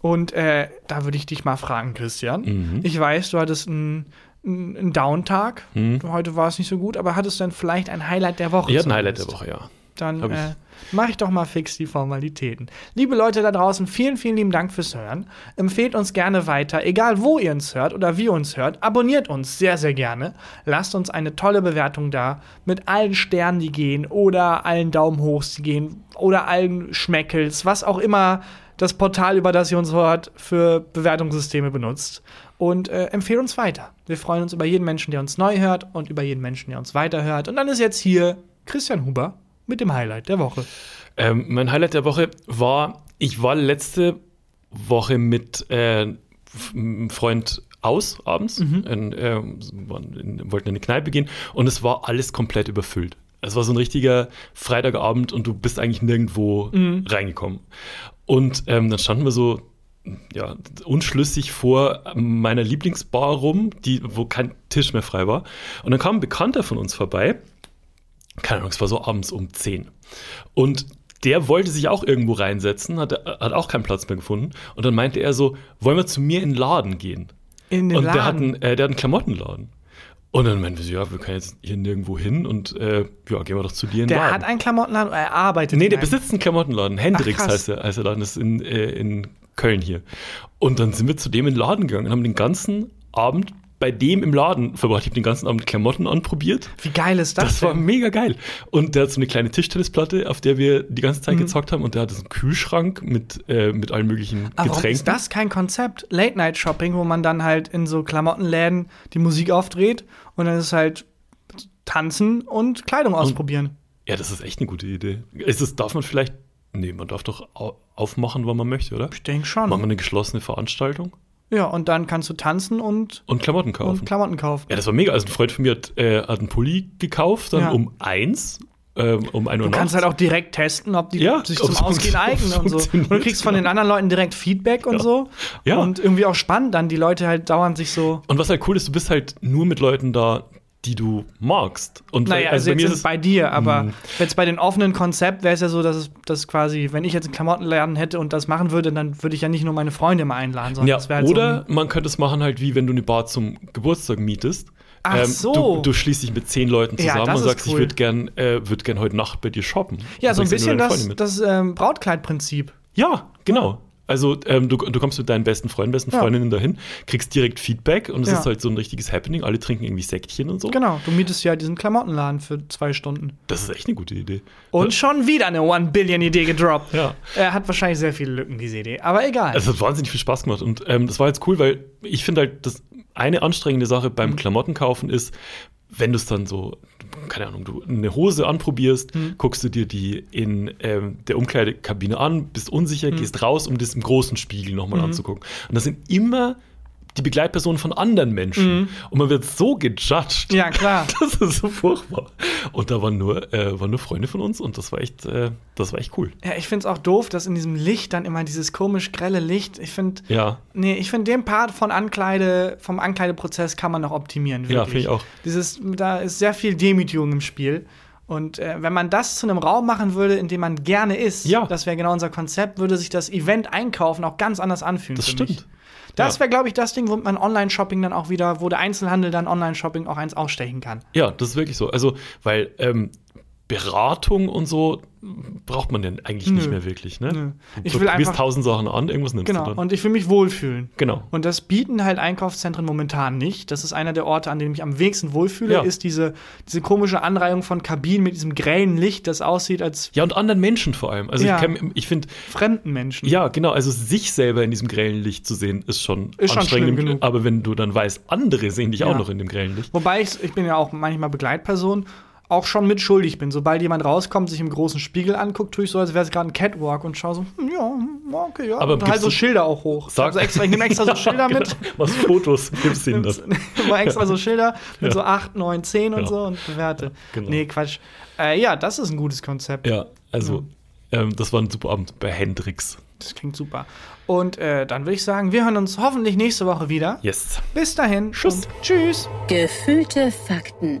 Und äh, da würde ich dich mal fragen, Christian. Mhm. Ich weiß, du hattest einen, einen Downtag. Mhm. Heute war es nicht so gut, aber hattest du dann vielleicht ein Highlight der Woche? Ich hatte ein Highlight der Woche, ja. Dann äh, mache ich doch mal fix die Formalitäten. Liebe Leute da draußen, vielen, vielen lieben Dank fürs Hören. Empfehlt uns gerne weiter, egal wo ihr uns hört oder wie ihr uns hört. Abonniert uns sehr, sehr gerne. Lasst uns eine tolle Bewertung da mit allen Sternen, die gehen oder allen Daumen hochs, die gehen oder allen Schmeckels, was auch immer das Portal, über das ihr uns hört, für Bewertungssysteme benutzt. Und äh, empfehlt uns weiter. Wir freuen uns über jeden Menschen, der uns neu hört und über jeden Menschen, der uns weiterhört. Und dann ist jetzt hier Christian Huber mit dem Highlight der Woche. Ähm, mein Highlight der Woche war, ich war letzte Woche mit äh, einem Freund aus abends, in, äh, wollten in eine Kneipe gehen und es war alles komplett überfüllt. Es war so ein richtiger Freitagabend und du bist eigentlich nirgendwo reingekommen. Und ähm, dann standen wir so ja, unschlüssig vor meiner Lieblingsbar rum, die, wo kein Tisch mehr frei war. Und dann kam ein Bekannter von uns vorbei. Keine Ahnung, es war so abends um 10. Und der wollte sich auch irgendwo reinsetzen, hat, hat auch keinen Platz mehr gefunden. Und dann meinte er so, wollen wir zu mir in den Laden gehen? In den und der hat, Laden. einen, äh, der hat einen Klamottenladen. Und dann meinten wir so, ja, wir können jetzt hier nirgendwo hin und äh, ja, gehen wir doch zu dir in den Der Laden. hat einen Klamottenladen, er arbeitet Nee, der einem. besitzt einen Klamottenladen. Hendrix Ach, heißt der, heißt der Laden. Das ist in, äh, in Köln hier. Und dann sind wir zu dem in den Laden gegangen und haben den ganzen Abend bei dem im Laden verbracht. Ich habe den ganzen Abend Klamotten anprobiert. Wie geil ist das, Das war denn? mega geil. Und der hat so eine kleine Tischtennisplatte, auf der wir die ganze Zeit Mhm. gezockt haben. Und der hatte so einen Kühlschrank mit, äh, mit allen möglichen Aber warum Getränken. ist das kein Konzept? Late-Night-Shopping, wo man dann halt in so Klamottenläden die Musik aufdreht und dann ist halt tanzen und Kleidung ausprobieren. Ja, das ist echt eine gute Idee. Ist das, darf man vielleicht. Nee, man darf doch au- aufmachen, wann man möchte, oder? Ich denke schon. Machen wir eine geschlossene Veranstaltung Ja, und dann kannst du tanzen und, und Klamotten kaufen. und Klamotten kaufen. Ja, das war mega. Also ein Freund von mir hat, äh, hat einen Pulli gekauft, dann Ja. um eins, ähm, um ein Uhr Du kannst halt auch direkt testen, ob die Ja, sich zum Ausgehen eignen und so. Und du kriegst von den anderen Leuten direkt Feedback und Ja. so. Ja. Und irgendwie auch spannend, dann die Leute halt dauernd sich so. Und was halt cool ist, du bist halt nur mit Leuten da, die du magst. Und Naja, weil- also, bei jetzt ist bei dir, aber Mhm. jetzt bei den offenen Konzept wäre es ja so, dass es dass quasi, wenn ich jetzt einen Klamottenladen hätte und das machen würde, dann würde ich ja nicht nur meine Freunde mal einladen, sondern Ja, halt oder so. man könnte es machen halt wie wenn du eine Bar zum Geburtstag mietest. Ach so. Du, du schließt dich mit zehn Leuten Ja, zusammen das und sagst, cool. ich würde gern, äh, würd gern heute Nacht bei dir shoppen. Ja, Und so ein bisschen das, das ähm, Brautkleidprinzip. Ja, genau. Also ähm, du, du kommst mit deinen besten Freunden, besten Ja. Freundinnen dahin, kriegst direkt Feedback und es Ja. ist halt so ein richtiges Happening. Alle trinken irgendwie Säckchen und so. Genau, du mietest ja diesen Klamottenladen für zwei Stunden. Das ist echt eine gute Idee. Und schon wieder eine One-Billion-Idee gedroppt. Ja. Er hat wahrscheinlich sehr viele Lücken, diese Idee. Aber egal. Es hat wahnsinnig viel Spaß gemacht und ähm, das war jetzt cool, weil ich finde halt, das eine anstrengende Sache Mhm. beim Klamottenkaufen ist, wenn du es dann so, keine Ahnung, du eine Hose anprobierst, Mhm. guckst du dir die in ähm, der Umkleidekabine an, bist unsicher, Mhm. gehst raus, um das im großen Spiegel nochmal anzugucken. Und das sind immer die Begleitpersonen von anderen Menschen. Und man wird so gejudged. Mhm. ja, klar. Das ist so furchtbar. Und da waren nur, äh, waren nur Freunde von uns und das war echt, äh, das war echt cool. Ja, ich finde es auch doof, dass in diesem Licht dann immer dieses komisch grelle Licht. Ich finde, Ja. nee, ich finde den Part von Ankleide, vom Ankleideprozess kann man noch optimieren. Wirklich. Ja, finde ich auch. Dieses, da ist sehr viel Demütigung im Spiel. Und äh, wenn man das zu einem Raum machen würde, in dem man gerne ist, Ja. das wäre genau unser Konzept, würde sich das Event einkaufen auch ganz anders anfühlen. Das stimmt. Mich. Das Ja. wäre, glaube ich, das Ding, womit man Online-Shopping dann auch wieder, wo der Einzelhandel dann Online-Shopping auch eins ausstechen kann. Ja, das ist wirklich so. Also, weil ähm, Beratung und so braucht man denn eigentlich nicht Nö. mehr wirklich. Ne? Nö. Ich du will einfach- tausend Sachen an, irgendwas nimmst Genau. du dann. Und ich will mich wohlfühlen. genau. Und das bieten halt Einkaufszentren momentan nicht. Das ist einer der Orte, an denen ich am wenigsten wohlfühle, Ja. ist diese, diese komische Anreihung von Kabinen mit diesem grellen Licht, das aussieht als Ja, und anderen Menschen vor allem. Also Ja. ich, kenn- ich finde, fremden Menschen. ja, genau, also sich selber in diesem grellen Licht zu sehen, ist schon Ist schon anstrengend. schlimm genug. Aber wenn du dann weißt, andere sehen dich Ja. auch noch in dem grellen Licht. Wobei ich, ich bin ja auch manchmal Begleitperson, auch schon mit schuldig bin. Sobald jemand rauskommt, sich im großen Spiegel anguckt, tue ich so, als wäre es gerade ein Catwalk und schaue so, hm, ja, okay, ja. Aber und halt gibst so du- Schilder auch hoch. Sag- Also extra, ich nehme extra so Schilder mit. Genau. Was Fotos gibst du ihnen dann? Immer extra so Schilder mit Ja. so 8, 9, 10 und Ja. so und bewerte. genau. Nee, Quatsch. Äh, ja, das ist ein gutes Konzept. Ja, also ähm, das war ein super Abend bei Hendrix. Das klingt super. Und äh, dann würde ich sagen, wir hören uns hoffentlich nächste Woche wieder. Yes. Bis dahin. Tschüss. Tschüss. Gefühlte Fakten